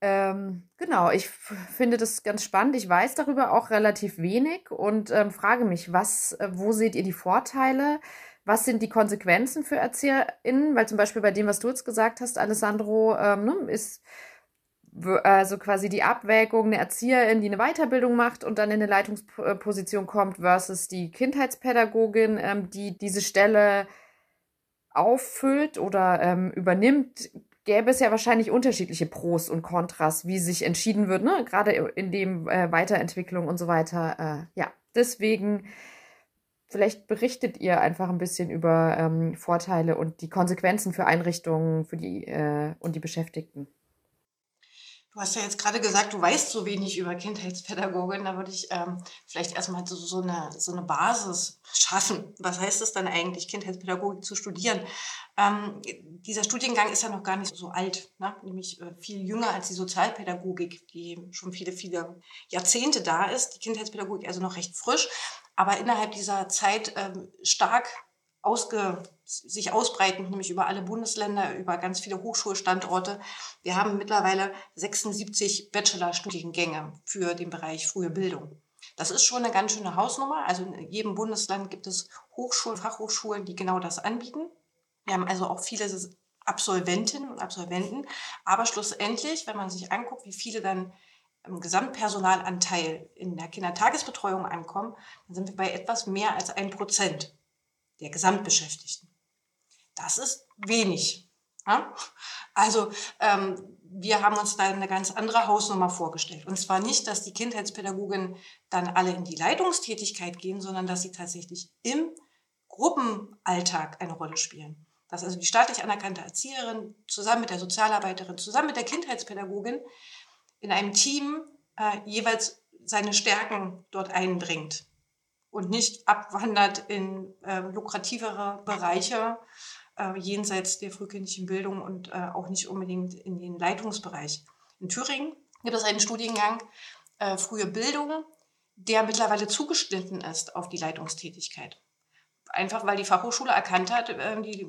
Ähm, genau, ich finde das ganz spannend. Ich weiß darüber auch relativ wenig und ähm, frage mich, was, äh, wo seht ihr die Vorteile? Was sind die Konsequenzen für ErzieherInnen? Weil zum Beispiel bei dem, was du jetzt gesagt hast, Alessandro, ähm, ne, ist also quasi die Abwägung eine Erzieherin, die eine Weiterbildung macht und dann in eine Leitungsposition kommt, versus die Kindheitspädagogin, ähm, die diese Stelle auffüllt oder ähm, übernimmt, gäbe es ja wahrscheinlich unterschiedliche Pros und Kontras, wie sich entschieden wird, ne? gerade in dem äh, Weiterentwicklung und so weiter. Äh, ja, deswegen vielleicht berichtet ihr einfach ein bisschen über ähm, Vorteile und die Konsequenzen für Einrichtungen für die, äh, und die Beschäftigten. Du hast ja jetzt gerade gesagt, du weißt so wenig über Kindheitspädagogin. Da würde ich ähm, vielleicht erstmal so, so, eine, so eine Basis schaffen. Was heißt es dann eigentlich, Kindheitspädagogik zu studieren? Ähm, dieser Studiengang ist ja noch gar nicht so alt, ne? nämlich äh, viel jünger als die Sozialpädagogik, die schon viele, viele Jahrzehnte da ist. Die Kindheitspädagogik also noch recht frisch, aber innerhalb dieser Zeit ähm, stark ausge, sich ausbreitend, nämlich über alle Bundesländer, über ganz viele Hochschulstandorte. Wir haben mittlerweile 76 Bachelorstudiengänge für den Bereich frühe Bildung. Das ist schon eine ganz schöne Hausnummer. Also in jedem Bundesland gibt es Hochschulen, Fachhochschulen, die genau das anbieten. Wir haben also auch viele Absolventinnen und Absolventen. Aber schlussendlich, wenn man sich anguckt, wie viele dann im Gesamtpersonalanteil in der Kindertagesbetreuung ankommen, dann sind wir bei etwas mehr als ein Prozent der Gesamtbeschäftigten. Das ist wenig. Ja? Also ähm, wir haben uns da eine ganz andere Hausnummer vorgestellt. Und zwar nicht, dass die Kindheitspädagogen dann alle in die Leitungstätigkeit gehen, sondern dass sie tatsächlich im Gruppenalltag eine Rolle spielen. Dass also die staatlich anerkannte Erzieherin zusammen mit der Sozialarbeiterin, zusammen mit der Kindheitspädagogin in einem Team äh, jeweils seine Stärken dort einbringt und nicht abwandert in äh, lukrativere Bereiche äh, jenseits der frühkindlichen Bildung und äh, auch nicht unbedingt in den Leitungsbereich. In Thüringen gibt es einen Studiengang äh, Frühe Bildung, der mittlerweile zugeschnitten ist auf die Leitungstätigkeit. Einfach weil die Fachhochschule erkannt hat, äh, die,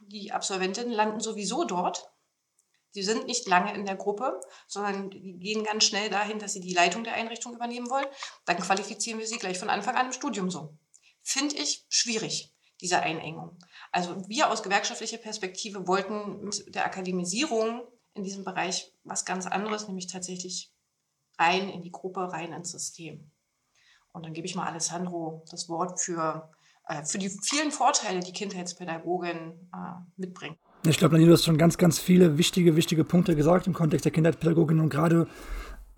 die Absolventinnen landen sowieso dort Sie sind nicht lange in der Gruppe, sondern gehen ganz schnell dahin, dass sie die Leitung der Einrichtung übernehmen wollen. Dann qualifizieren wir sie gleich von Anfang an im Studium so. Finde ich schwierig, diese Einengung. Also wir aus gewerkschaftlicher Perspektive wollten mit der Akademisierung in diesem Bereich was ganz anderes, nämlich tatsächlich rein in die Gruppe, rein ins System. Und dann gebe ich mal Alessandro das Wort für, äh, für die vielen Vorteile, die Kindheitspädagogin äh, mitbringt. Ich glaube, Nadine, du hast schon ganz, ganz viele wichtige, wichtige Punkte gesagt im Kontext der Kindheitspädagogin und gerade,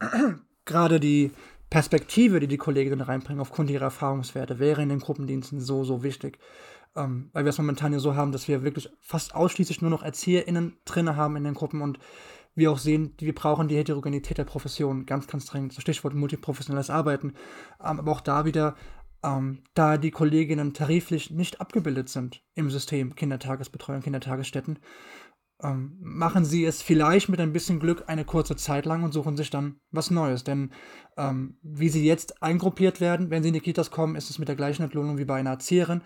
gerade die Perspektive, die die Kolleginnen reinbringen aufgrund ihrer Erfahrungswerte, wäre in den Gruppendiensten so, so wichtig. Ähm, weil wir es momentan ja so haben, dass wir wirklich fast ausschließlich nur noch ErzieherInnen drin haben in den Gruppen und wir auch sehen, wir brauchen die Heterogenität der Profession, ganz, ganz dringend. Stichwort multiprofessionelles Arbeiten. Ähm, aber auch da wieder, ähm, da die Kolleginnen tariflich nicht abgebildet sind im System Kindertagesbetreuung, Kindertagesstätten, ähm, machen sie es vielleicht mit ein bisschen Glück eine kurze Zeit lang und suchen sich dann was Neues. Denn ähm, wie sie jetzt eingruppiert werden, wenn sie in die Kitas kommen, ist es mit der gleichen Entlohnung wie bei einer Erzieherin.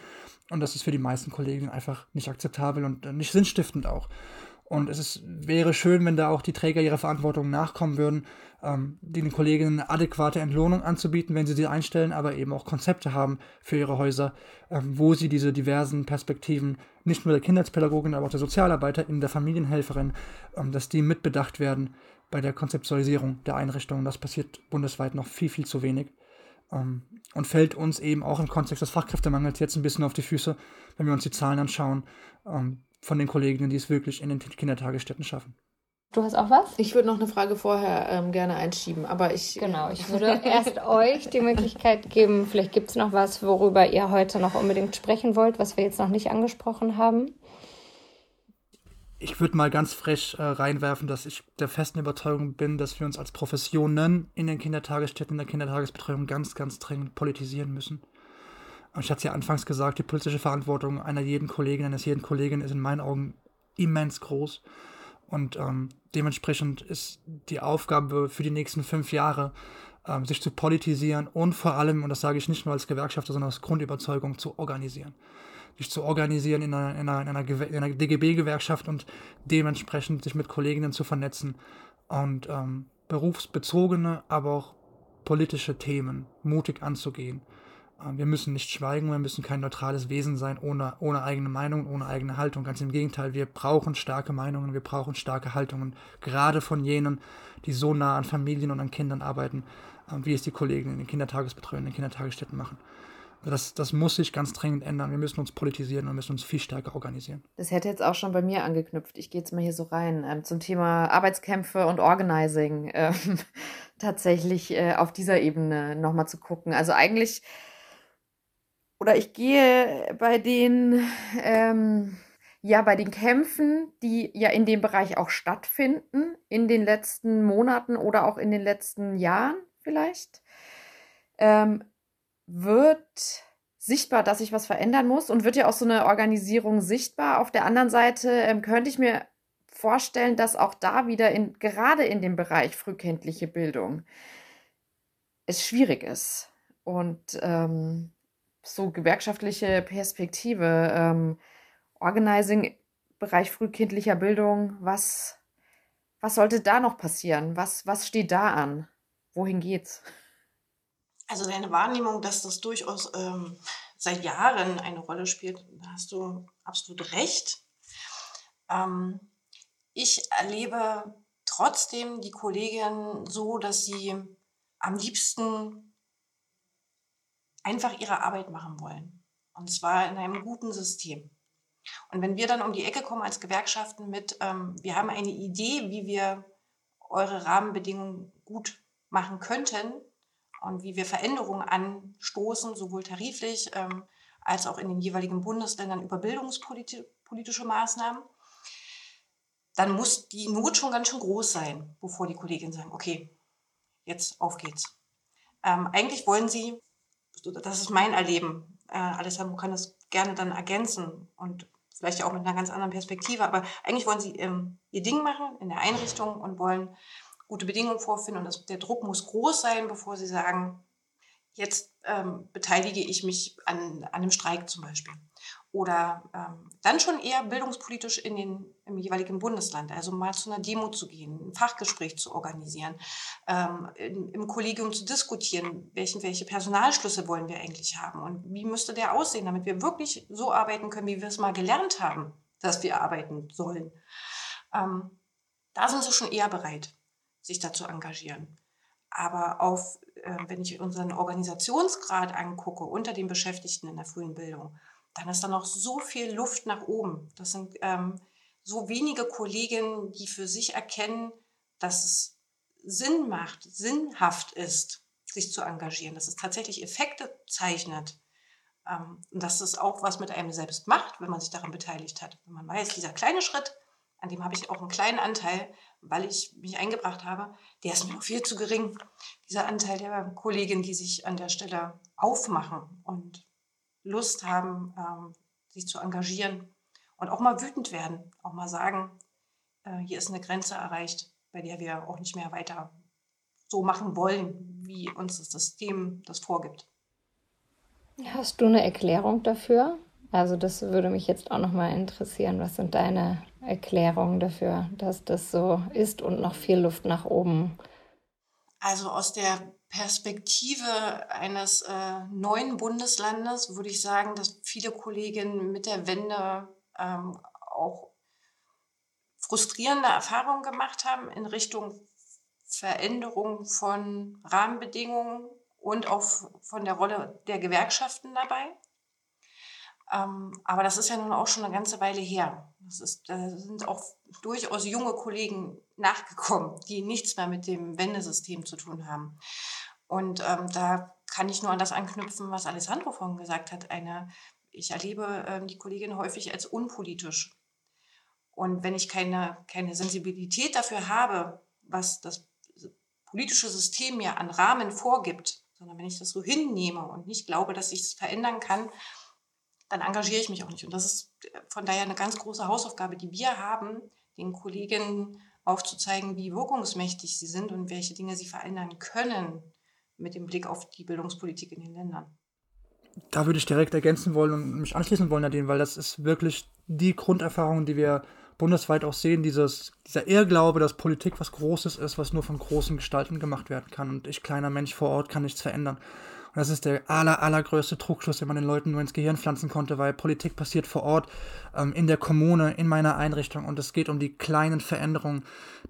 Und das ist für die meisten Kolleginnen einfach nicht akzeptabel und äh, nicht sinnstiftend auch. Und es ist, wäre schön, wenn da auch die Träger ihrer Verantwortung nachkommen würden, ähm, den Kolleginnen adäquate Entlohnung anzubieten, wenn sie sie einstellen, aber eben auch Konzepte haben für ihre Häuser, ähm, wo sie diese diversen Perspektiven, nicht nur der Kindheitspädagogin, aber auch der Sozialarbeiterin, der Familienhelferin, ähm, dass die mitbedacht werden bei der Konzeptualisierung der Einrichtungen. Das passiert bundesweit noch viel, viel zu wenig. Ähm, und fällt uns eben auch im Kontext des Fachkräftemangels jetzt ein bisschen auf die Füße, wenn wir uns die Zahlen anschauen, ähm, von den Kolleginnen, die es wirklich in den Kindertagesstätten schaffen. Du hast auch was? Ich würde noch eine Frage vorher ähm, gerne einschieben, aber ich. Genau, ich würde erst euch die Möglichkeit geben, vielleicht gibt es noch was, worüber ihr heute noch unbedingt sprechen wollt, was wir jetzt noch nicht angesprochen haben. Ich würde mal ganz frech äh, reinwerfen, dass ich der festen Überzeugung bin, dass wir uns als Professionen in den Kindertagesstätten, in der Kindertagesbetreuung ganz, ganz dringend politisieren müssen. Ich hatte es ja anfangs gesagt, die politische Verantwortung einer jeden Kollegin, eines jeden Kollegen ist in meinen Augen immens groß. Und ähm, dementsprechend ist die Aufgabe für die nächsten fünf Jahre, ähm, sich zu politisieren und vor allem, und das sage ich nicht nur als Gewerkschafter, sondern als Grundüberzeugung, zu organisieren. Sich zu organisieren in einer, in einer, in einer, DGB-Gewerkschaft und dementsprechend sich mit Kolleginnen zu vernetzen und ähm, berufsbezogene, aber auch politische Themen mutig anzugehen. Ähm, wir müssen nicht schweigen, wir müssen kein neutrales Wesen sein ohne, ohne eigene Meinung, ohne eigene Haltung. Ganz im Gegenteil, wir brauchen starke Meinungen, wir brauchen starke Haltungen, gerade von jenen, die so nah an Familien und an Kindern arbeiten, ähm, wie es die Kollegen in den Kindertagesbetreuungen, in den Kindertagesstätten machen. Also das, das muss sich ganz dringend ändern. Wir müssen uns politisieren und müssen uns viel stärker organisieren. Das hätte jetzt auch schon bei mir angeknüpft. Ich gehe jetzt mal hier so rein ähm, zum Thema Arbeitskämpfe und Organizing. Ähm, tatsächlich äh, auf dieser Ebene nochmal zu gucken. Also eigentlich oder ich gehe bei den, ähm, ja, bei den Kämpfen, die ja in dem Bereich auch stattfinden, in den letzten Monaten oder auch in den letzten Jahren vielleicht, ähm, wird sichtbar, dass sich was verändern muss und wird ja auch so eine Organisierung sichtbar. Auf der anderen Seite ähm, könnte ich mir vorstellen, dass auch da wieder in, gerade in dem Bereich frühkindliche Bildung es schwierig ist. Und ähm, so gewerkschaftliche Perspektive, ähm, Organizing, Bereich frühkindlicher Bildung, was, was sollte da noch passieren? Was, was steht da an? Wohin geht's? Also deine Wahrnehmung, dass das durchaus ähm, seit Jahren eine Rolle spielt, da hast du absolut recht. Ähm, ich erlebe trotzdem die Kolleginnen so, dass sie am liebsten einfach ihre Arbeit machen wollen. Und zwar in einem guten System. Und wenn wir dann um die Ecke kommen als Gewerkschaften mit, ähm, wir haben eine Idee, wie wir eure Rahmenbedingungen gut machen könnten und wie wir Veränderungen anstoßen, sowohl tariflich ähm, als auch in den jeweiligen Bundesländern über bildungspolitische Maßnahmen, dann muss die Not schon ganz schön groß sein, bevor die Kolleginnen sagen, okay, jetzt auf geht's. Ähm, eigentlich wollen sie das ist mein Erleben. Äh, Alessandro kann das gerne dann ergänzen und vielleicht auch mit einer ganz anderen Perspektive. Aber eigentlich wollen sie ähm, ihr Ding machen in der Einrichtung und wollen gute Bedingungen vorfinden. Und das, der Druck muss groß sein, bevor sie sagen, jetzt ähm, beteilige ich mich an, an einem Streik zum Beispiel oder ähm, dann schon eher bildungspolitisch in den, im jeweiligen Bundesland, also mal zu einer Demo zu gehen, ein Fachgespräch zu organisieren, ähm, in, im Kollegium zu diskutieren, welchen, welche Personalschlüsse wollen wir eigentlich haben und wie müsste der aussehen, damit wir wirklich so arbeiten können, wie wir es mal gelernt haben, dass wir arbeiten sollen. Ähm, da sind sie schon eher bereit, sich da zu engagieren. Aber auf, äh, wenn ich unseren Organisationsgrad angucke unter den Beschäftigten in der frühen Bildung, dann ist da noch so viel Luft nach oben. Das sind ähm, so wenige Kolleginnen, die für sich erkennen, dass es Sinn macht, sinnhaft ist, sich zu engagieren, dass es tatsächlich Effekte zeichnet. Ähm, und dass es auch was mit einem selbst macht, wenn man sich daran beteiligt hat. Wenn man weiß, dieser kleine Schritt, an dem habe ich auch einen kleinen Anteil, weil ich mich eingebracht habe, der ist mir noch viel zu gering. Dieser Anteil der Kolleginnen, die sich an der Stelle aufmachen und Lust haben, ähm, sich zu engagieren und auch mal wütend werden, auch mal sagen, äh, hier ist eine Grenze erreicht, bei der wir auch nicht mehr weiter so machen wollen, wie uns das System das vorgibt. Hast du eine Erklärung dafür? Also das würde mich jetzt auch noch mal interessieren. Was sind deine Erklärungen dafür, dass das so ist und noch viel Luft nach oben? Also aus der Perspektive eines äh, neuen Bundeslandes würde ich sagen, dass viele Kolleginnen mit der Wende ähm, auch frustrierende Erfahrungen gemacht haben in Richtung Veränderung von Rahmenbedingungen und auch von der Rolle der Gewerkschaften dabei. Ähm, aber das ist ja nun auch schon eine ganze Weile her. Das ist, da sind auch durchaus junge Kollegen nachgekommen, die nichts mehr mit dem Wendesystem zu tun haben. Und ähm, da kann ich nur an das anknüpfen, was Alessandro vorhin gesagt hat. Eine, ich erlebe ähm, die Kollegin häufig als unpolitisch. Und wenn ich keine, keine Sensibilität dafür habe, was das politische System mir an Rahmen vorgibt, sondern wenn ich das so hinnehme und nicht glaube, dass ich es verändern kann, dann engagiere ich mich auch nicht. Und das ist von daher eine ganz große Hausaufgabe, die wir haben, den Kolleginnen aufzuzeigen, wie wirkungsmächtig sie sind und welche Dinge sie verändern können mit dem Blick auf die Bildungspolitik in den Ländern. Da würde ich direkt ergänzen wollen und mich anschließen wollen, Nadine, weil das ist wirklich die Grunderfahrung, die wir bundesweit auch sehen, dieses, dieser Irrglaube, dass Politik was Großes ist, was nur von großen Gestalten gemacht werden kann und ich, kleiner Mensch vor Ort, kann nichts verändern. Und das ist der aller, allergrößte Trugschluss, den man den Leuten nur ins Gehirn pflanzen konnte, weil Politik passiert vor Ort, ähm, in der Kommune, in meiner Einrichtung und es geht um die kleinen Veränderungen,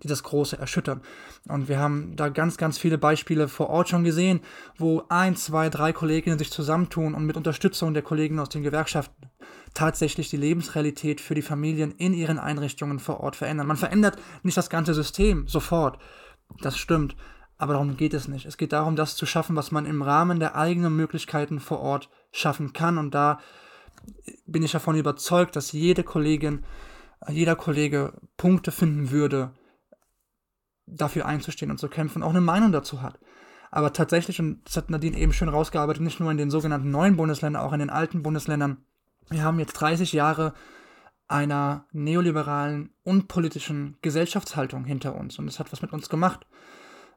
die das Große erschüttern. Und wir haben da ganz, ganz viele Beispiele vor Ort schon gesehen, wo ein, zwei, drei Kolleginnen sich zusammentun und mit Unterstützung der Kollegen aus den Gewerkschaften tatsächlich die Lebensrealität für die Familien in ihren Einrichtungen vor Ort verändern. Man verändert nicht das ganze System sofort. Das stimmt. Aber darum geht es nicht. Es geht darum, das zu schaffen, was man im Rahmen der eigenen Möglichkeiten vor Ort schaffen kann. Und da bin ich davon überzeugt, dass jede Kollegin, jeder Kollege Punkte finden würde, dafür einzustehen und zu kämpfen, auch eine Meinung dazu hat. Aber tatsächlich, und das hat Nadine eben schön rausgearbeitet, nicht nur in den sogenannten neuen Bundesländern, auch in den alten Bundesländern, wir haben jetzt 30 Jahre einer neoliberalen, unpolitischen Gesellschaftshaltung hinter uns und das hat was mit uns gemacht.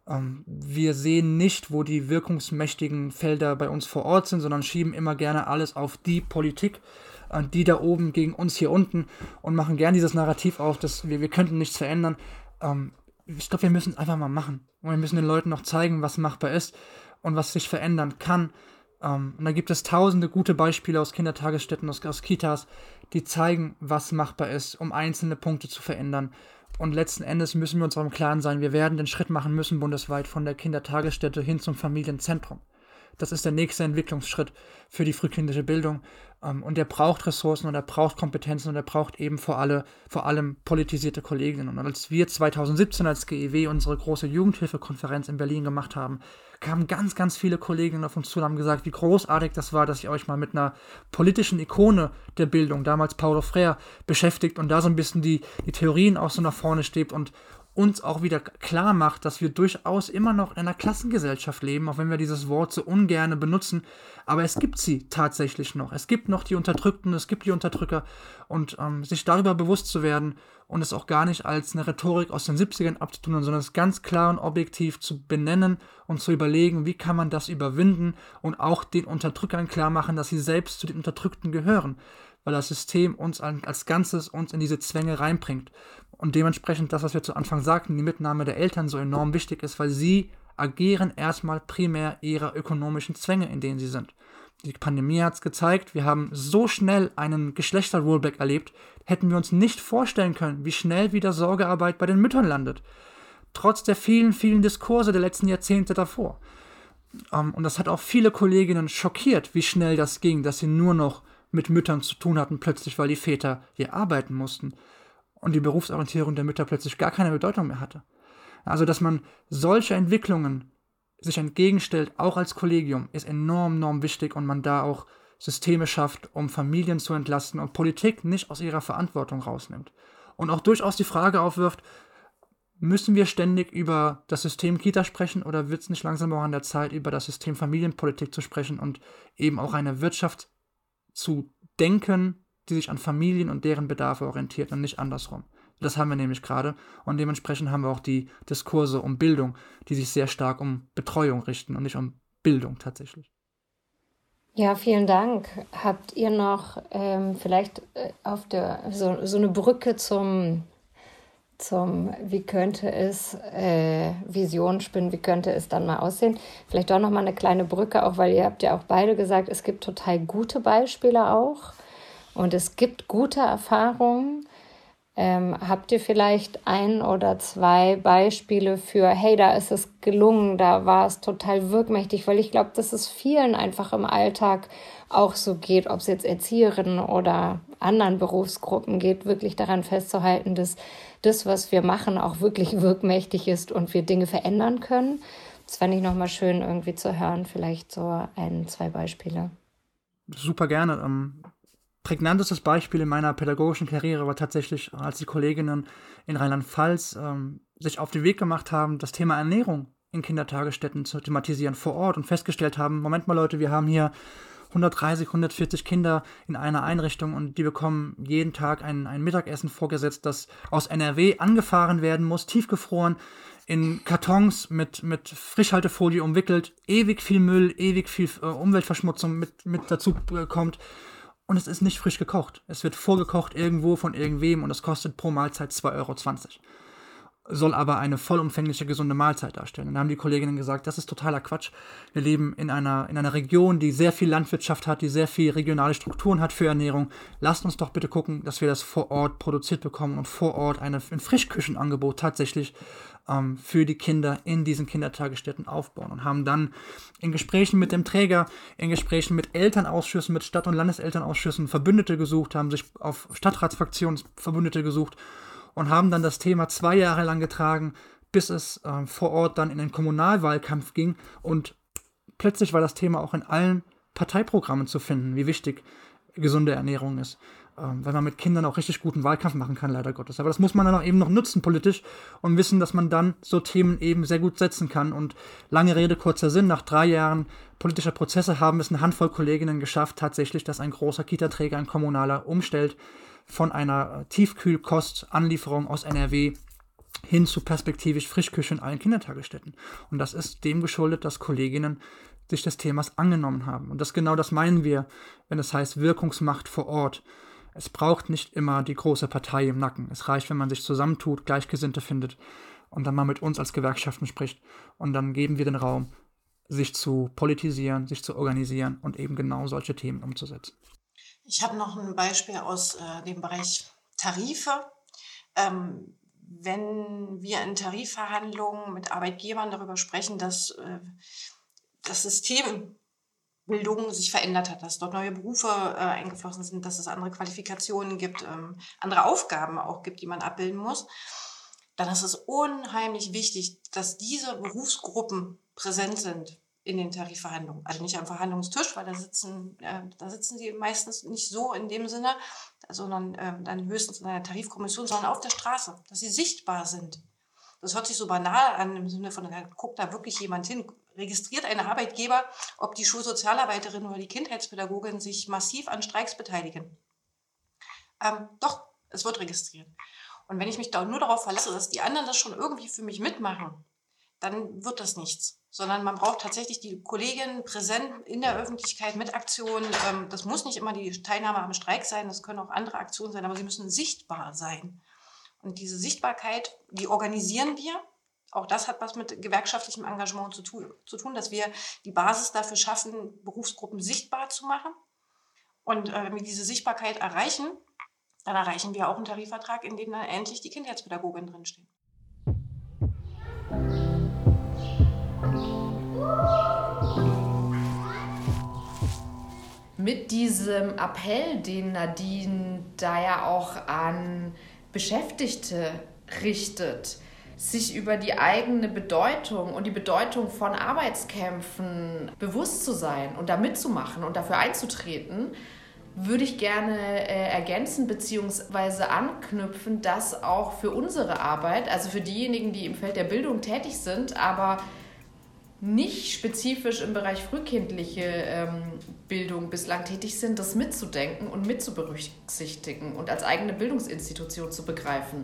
Ähm, wir sehen nicht, wo die wirkungsmächtigen Felder bei uns vor Ort sind, sondern schieben immer gerne alles auf die Politik, äh, die da oben gegen uns hier unten und machen gern dieses Narrativ auf, dass wir, wir könnten nichts verändern. Ähm, ich glaube, wir müssen es einfach mal machen. Und wir müssen den Leuten noch zeigen, was machbar ist und was sich verändern kann. Ähm, und da gibt es tausende gute Beispiele aus Kindertagesstätten, aus, aus Kitas, die zeigen, was machbar ist, um einzelne Punkte zu verändern. Und letzten Endes müssen wir uns auch im Klaren sein, wir werden den Schritt machen müssen bundesweit von der Kindertagesstätte hin zum Familienzentrum. Das ist der nächste Entwicklungsschritt für die frühkindliche Bildung. Ähm, und er braucht Ressourcen und er braucht Kompetenzen und er braucht eben vor, alle, vor allem politisierte Kolleginnen. Und als wir 2017 als GEW unsere große Jugendhilfekonferenz in Berlin gemacht haben, kamen ganz, ganz viele Kolleginnen auf uns zu und haben gesagt, wie großartig das war, dass ihr euch mal mit einer politischen Ikone der Bildung, damals Paulo Freire, beschäftigt und da so ein bisschen die, die Theorien auch so nach vorne steht und uns auch wieder klar macht, dass wir durchaus immer noch in einer Klassengesellschaft leben, auch wenn wir dieses Wort so ungern benutzen. Aber es gibt sie tatsächlich noch. Es gibt noch die Unterdrückten, es gibt die Unterdrücker. Und ähm, sich darüber bewusst zu werden und es auch gar nicht als eine Rhetorik aus den 70ern abzutun, sondern es ganz klar und objektiv zu benennen und zu überlegen, wie kann man das überwinden und auch den Unterdrückern klar machen, dass sie selbst zu den Unterdrückten gehören weil das System uns als Ganzes uns in diese Zwänge reinbringt. Und dementsprechend das, was wir zu Anfang sagten, die Mitnahme der Eltern so enorm wichtig ist, weil sie agieren erstmal primär ihrer ökonomischen Zwänge, in denen sie sind. Die Pandemie hat es gezeigt, wir haben so schnell einen Geschlechter-Rollback erlebt, hätten wir uns nicht vorstellen können, wie schnell wieder Sorgearbeit bei den Müttern landet. Trotz der vielen, vielen Diskurse der letzten Jahrzehnte davor. Ähm, und das hat auch viele Kolleginnen schockiert, wie schnell das ging, dass sie nur noch mit Müttern zu tun hatten, plötzlich, weil die Väter hier arbeiten mussten und die Berufsorientierung der Mütter plötzlich gar keine Bedeutung mehr hatte. Also, dass man solche Entwicklungen sich entgegenstellt, auch als Kollegium, ist enorm, enorm wichtig und man da auch Systeme schafft, um Familien zu entlasten und Politik nicht aus ihrer Verantwortung rausnimmt. und auch durchaus die Frage aufwirft, müssen wir ständig über das System Kita sprechen oder wird es nicht langsam auch an der Zeit, über das System Familienpolitik zu sprechen und eben auch eine Wirtschaft zu denken, die sich an Familien und deren Bedarfe orientiert und nicht andersrum. Das haben wir nämlich gerade und dementsprechend haben wir auch die Diskurse um Bildung, die sich sehr stark um Betreuung richten und nicht um Bildung tatsächlich. Ja, vielen Dank. Habt ihr noch ähm, vielleicht äh, auf der so, so eine Brücke zum zum, wie könnte es äh, Vision spinnen, wie könnte es dann mal aussehen. Vielleicht auch noch mal eine kleine Brücke, auch weil ihr habt ja auch beide gesagt, es gibt total gute Beispiele auch und es gibt gute Erfahrungen. Ähm, habt ihr vielleicht ein oder zwei Beispiele für, hey, da ist es gelungen, da war es total wirkmächtig, weil ich glaube, dass es vielen einfach im Alltag auch so geht, ob es jetzt Erzieherinnen oder anderen Berufsgruppen geht, wirklich daran festzuhalten, dass das, was wir machen, auch wirklich wirkmächtig ist und wir Dinge verändern können. Das fände ich nochmal schön irgendwie zu hören, vielleicht so ein, zwei Beispiele. Super gerne. Ähm, prägnantestes Beispiel in meiner pädagogischen Karriere war tatsächlich, als die Kolleginnen in Rheinland-Pfalz ähm, sich auf den Weg gemacht haben, das Thema Ernährung in Kindertagesstätten zu thematisieren vor Ort und festgestellt haben, Moment mal Leute, wir haben hier 130, 140 Kinder in einer Einrichtung und die bekommen jeden Tag ein, ein Mittagessen vorgesetzt, das aus NRW angefahren werden muss, tiefgefroren, in Kartons mit, mit Frischhaltefolie umwickelt, ewig viel Müll, ewig viel äh, Umweltverschmutzung mit, mit dazu äh, kommt und es ist nicht frisch gekocht. Es wird vorgekocht irgendwo von irgendwem und es kostet pro Mahlzeit 2,20 Euro. Soll aber eine vollumfängliche, gesunde Mahlzeit darstellen. Und da haben die Kolleginnen gesagt, das ist totaler Quatsch. Wir leben in einer, in einer Region, die sehr viel Landwirtschaft hat, die sehr viel regionale Strukturen hat für Ernährung. Lasst uns doch bitte gucken, dass wir das vor Ort produziert bekommen und vor Ort eine, ein Frischküchenangebot tatsächlich ähm, für die Kinder in diesen Kindertagesstätten aufbauen und haben dann in Gesprächen mit dem Träger, in Gesprächen mit Elternausschüssen, mit Stadt- und Landeselternausschüssen Verbündete gesucht, haben sich auf Stadtratsfraktionen Verbündete gesucht und haben dann das Thema zwei Jahre lang getragen, bis es äh, vor Ort dann in den Kommunalwahlkampf ging und plötzlich war das Thema auch in allen Parteiprogrammen zu finden, wie wichtig gesunde Ernährung ist ähm, weil man mit Kindern auch richtig guten Wahlkampf machen kann, leider Gottes. Aber das muss man dann auch eben noch nutzen politisch und wissen, dass man dann so Themen eben sehr gut setzen kann. Und lange Rede, kurzer Sinn, nach drei Jahren politischer Prozesse haben es eine Handvoll Kolleginnen geschafft, tatsächlich, dass ein großer Kita-Träger, ein kommunaler, umstellt von einer Tiefkühlkostanlieferung aus NRW hin zu perspektivisch Frischküche in allen Kindertagesstätten. Und das ist dem geschuldet, dass Kolleginnen sich des Themas angenommen haben. Und das genau das meinen wir, wenn es heißt Wirkungsmacht vor Ort. Es braucht nicht immer die große Partei im Nacken. Es reicht, wenn man sich zusammentut, Gleichgesinnte findet und dann mal mit uns als Gewerkschaften spricht. Und dann geben wir den Raum, sich zu politisieren, sich zu organisieren und eben genau solche Themen umzusetzen. Ich habe noch ein Beispiel aus äh, dem Bereich Tarife. Ähm, wenn wir in Tarifverhandlungen mit Arbeitgebern darüber sprechen, dass äh, das System Bildung sich verändert hat, dass dort neue Berufe äh, eingeflossen sind, dass es andere Qualifikationen gibt, ähm, andere Aufgaben auch gibt, die man abbilden muss, dann ist es unheimlich wichtig, dass diese Berufsgruppen präsent sind in den Tarifverhandlungen. Also nicht am Verhandlungstisch, weil da sitzen, äh, da sitzen sie meistens nicht so in dem Sinne, sondern äh, dann höchstens in einer Tarifkommission, sondern auf der Straße, dass sie sichtbar sind. Das hört sich so banal an im Sinne von, guckt da wirklich jemand hin, registriert ein Arbeitgeber, ob die Schulsozialarbeiterin oder die Kindheitspädagogin sich massiv an Streiks beteiligen. Ähm, doch, es wird registriert. Und wenn ich mich da nur darauf verlasse, dass die anderen das schon irgendwie für mich mitmachen, dann wird das nichts. Sondern man braucht tatsächlich die Kolleginnen präsent in der Öffentlichkeit mit Aktionen. Ähm, das muss nicht immer die Teilnahme am Streik sein, das können auch andere Aktionen sein, aber sie müssen sichtbar sein. Und diese Sichtbarkeit, die organisieren wir auch das hat was mit gewerkschaftlichem Engagement zu tun, zu tun, dass wir die Basis dafür schaffen, Berufsgruppen sichtbar zu machen. Und äh, wenn wir diese Sichtbarkeit erreichen, dann erreichen wir auch einen Tarifvertrag, in dem dann endlich die Kindheitspädagogin drinstehen. Mit diesem Appell, den Nadine da ja auch an Beschäftigte richtet, sich über die eigene Bedeutung und die Bedeutung von Arbeitskämpfen bewusst zu sein und da mitzumachen und dafür einzutreten, würde ich gerne äh, ergänzen bzw. anknüpfen, dass auch für unsere Arbeit, also für diejenigen, die im Feld der Bildung tätig sind, aber nicht spezifisch im Bereich frühkindliche ähm, Bildung bislang tätig sind, das mitzudenken und mitzuberücksichtigen und als eigene Bildungsinstitution zu begreifen.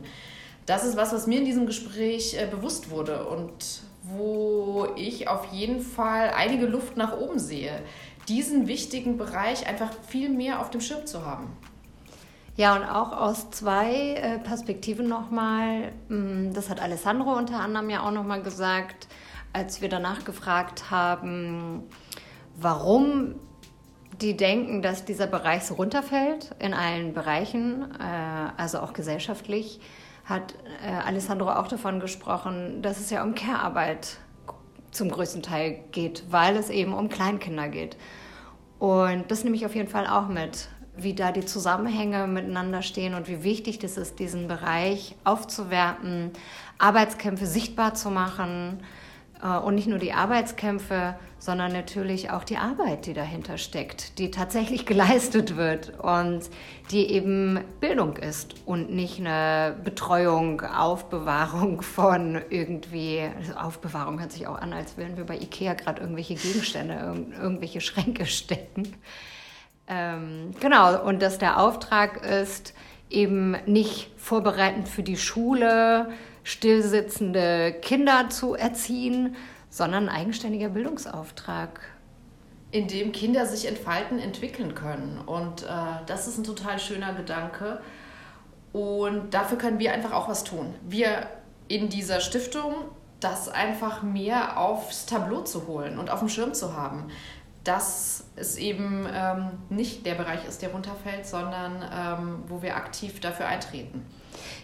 Das ist was, was mir in diesem Gespräch äh, bewusst wurde und wo ich auf jeden Fall einige Luft nach oben sehe, diesen wichtigen Bereich einfach viel mehr auf dem Schirm zu haben. Ja, und auch aus zwei äh, Perspektiven nochmal, mm, das hat Alessandro unter anderem ja auch nochmal gesagt, als wir danach gefragt haben, warum die denken, dass dieser Bereich so runterfällt in allen Bereichen, äh, also auch gesellschaftlich, hat äh, Alessandro auch davon gesprochen, dass es ja um Care-Arbeit zum größten Teil geht, weil es eben um Kleinkinder geht. Und das nehme ich auf jeden Fall auch mit, wie da die Zusammenhänge miteinander stehen und wie wichtig das ist, diesen Bereich aufzuwerten, Arbeitskämpfe sichtbar zu machen und nicht nur die Arbeitskämpfe, sondern natürlich auch die Arbeit, die dahinter steckt, die tatsächlich geleistet wird und die eben Bildung ist und nicht eine Betreuung, Aufbewahrung von irgendwie, also Aufbewahrung hört sich auch an, als würden wir bei Ikea gerade irgendwelche Gegenstände, irgendwelche Schränke stecken. Ähm, genau, und dass der Auftrag ist, eben nicht vorbereitend für die Schule, stillsitzende Kinder zu erziehen, sondern ein eigenständiger Bildungsauftrag. In dem Kinder sich entfalten, entwickeln können. Und äh, das ist ein total schöner Gedanke. Und dafür können wir einfach auch was tun. Wir in dieser Stiftung, das einfach mehr aufs Tableau zu holen und auf dem Schirm zu haben dass es eben ähm, nicht der Bereich ist, der runterfällt, sondern ähm, wo wir aktiv dafür eintreten.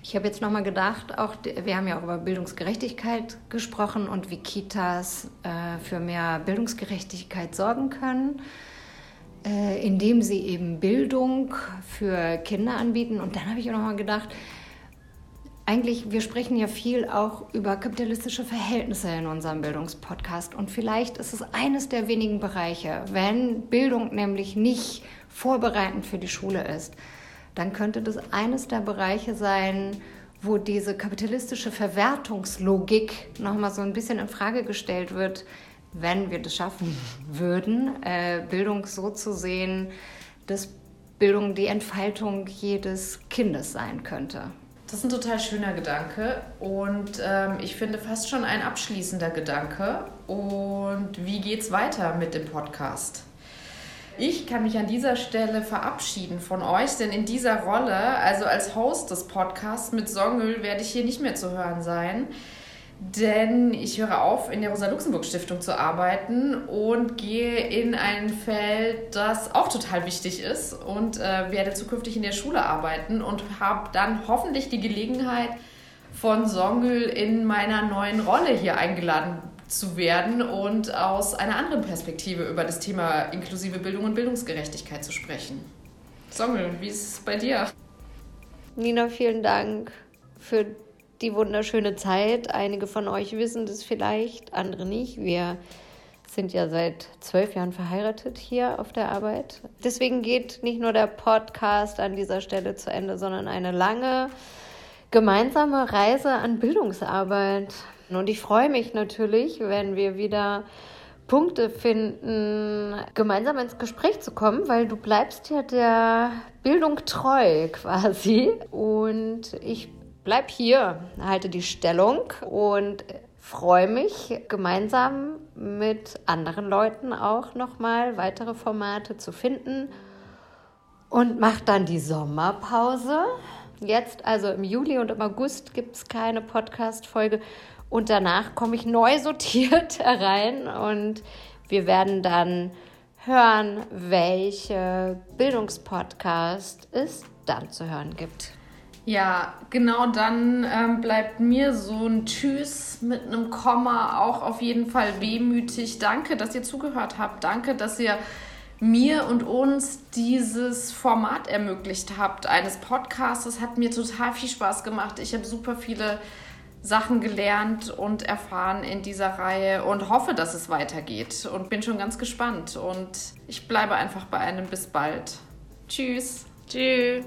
Ich habe jetzt nochmal gedacht, auch wir haben ja auch über Bildungsgerechtigkeit gesprochen und wie Kitas äh, für mehr Bildungsgerechtigkeit sorgen können, äh, indem sie eben Bildung für Kinder anbieten. Und dann habe ich auch nochmal gedacht, eigentlich, wir sprechen ja viel auch über kapitalistische Verhältnisse in unserem Bildungspodcast. Und vielleicht ist es eines der wenigen Bereiche, wenn Bildung nämlich nicht vorbereitend für die Schule ist, dann könnte das eines der Bereiche sein, wo diese kapitalistische Verwertungslogik nochmal so ein bisschen in Frage gestellt wird, wenn wir das schaffen würden, äh, Bildung so zu sehen, dass Bildung die Entfaltung jedes Kindes sein könnte. Das ist ein total schöner Gedanke und ähm, ich finde fast schon ein abschließender Gedanke. Und wie geht's weiter mit dem Podcast? Ich kann mich an dieser Stelle verabschieden von euch, denn in dieser Rolle, also als Host des Podcasts mit Songül, werde ich hier nicht mehr zu hören sein. Denn ich höre auf, in der Rosa-Luxemburg-Stiftung zu arbeiten und gehe in ein Feld, das auch total wichtig ist und äh, werde zukünftig in der Schule arbeiten und habe dann hoffentlich die Gelegenheit, von Songül in meiner neuen Rolle hier eingeladen zu werden und aus einer anderen Perspektive über das Thema inklusive Bildung und Bildungsgerechtigkeit zu sprechen. Songül, wie ist es bei dir? Nina, vielen Dank für die wunderschöne Zeit. Einige von euch wissen das vielleicht, andere nicht. Wir sind ja seit zwölf Jahren verheiratet hier auf der Arbeit. Deswegen geht nicht nur der Podcast an dieser Stelle zu Ende, sondern eine lange gemeinsame Reise an Bildungsarbeit. Und ich freue mich natürlich, wenn wir wieder Punkte finden, gemeinsam ins Gespräch zu kommen, weil du bleibst ja der Bildung treu quasi. Und ich bleib hier, halte die Stellung und freue mich, gemeinsam mit anderen Leuten auch nochmal weitere Formate zu finden und mache dann die Sommerpause. Jetzt, also im Juli und im August, gibt es keine Podcast-Folge und danach komme ich neu sortiert herein und wir werden dann hören, welche Bildungspodcast es dann zu hören gibt. Ja, genau dann ähm, bleibt mir so ein Tschüss mit einem Komma auch auf jeden Fall wehmütig. Danke, dass ihr zugehört habt. Danke, dass ihr mir und uns dieses Format ermöglicht habt, eines Podcasts. Hat mir total viel Spaß gemacht. Ich habe super viele Sachen gelernt und erfahren in dieser Reihe und hoffe, dass es weitergeht und bin schon ganz gespannt. Und ich bleibe einfach bei einem bis bald. Tschüss. Tschüss.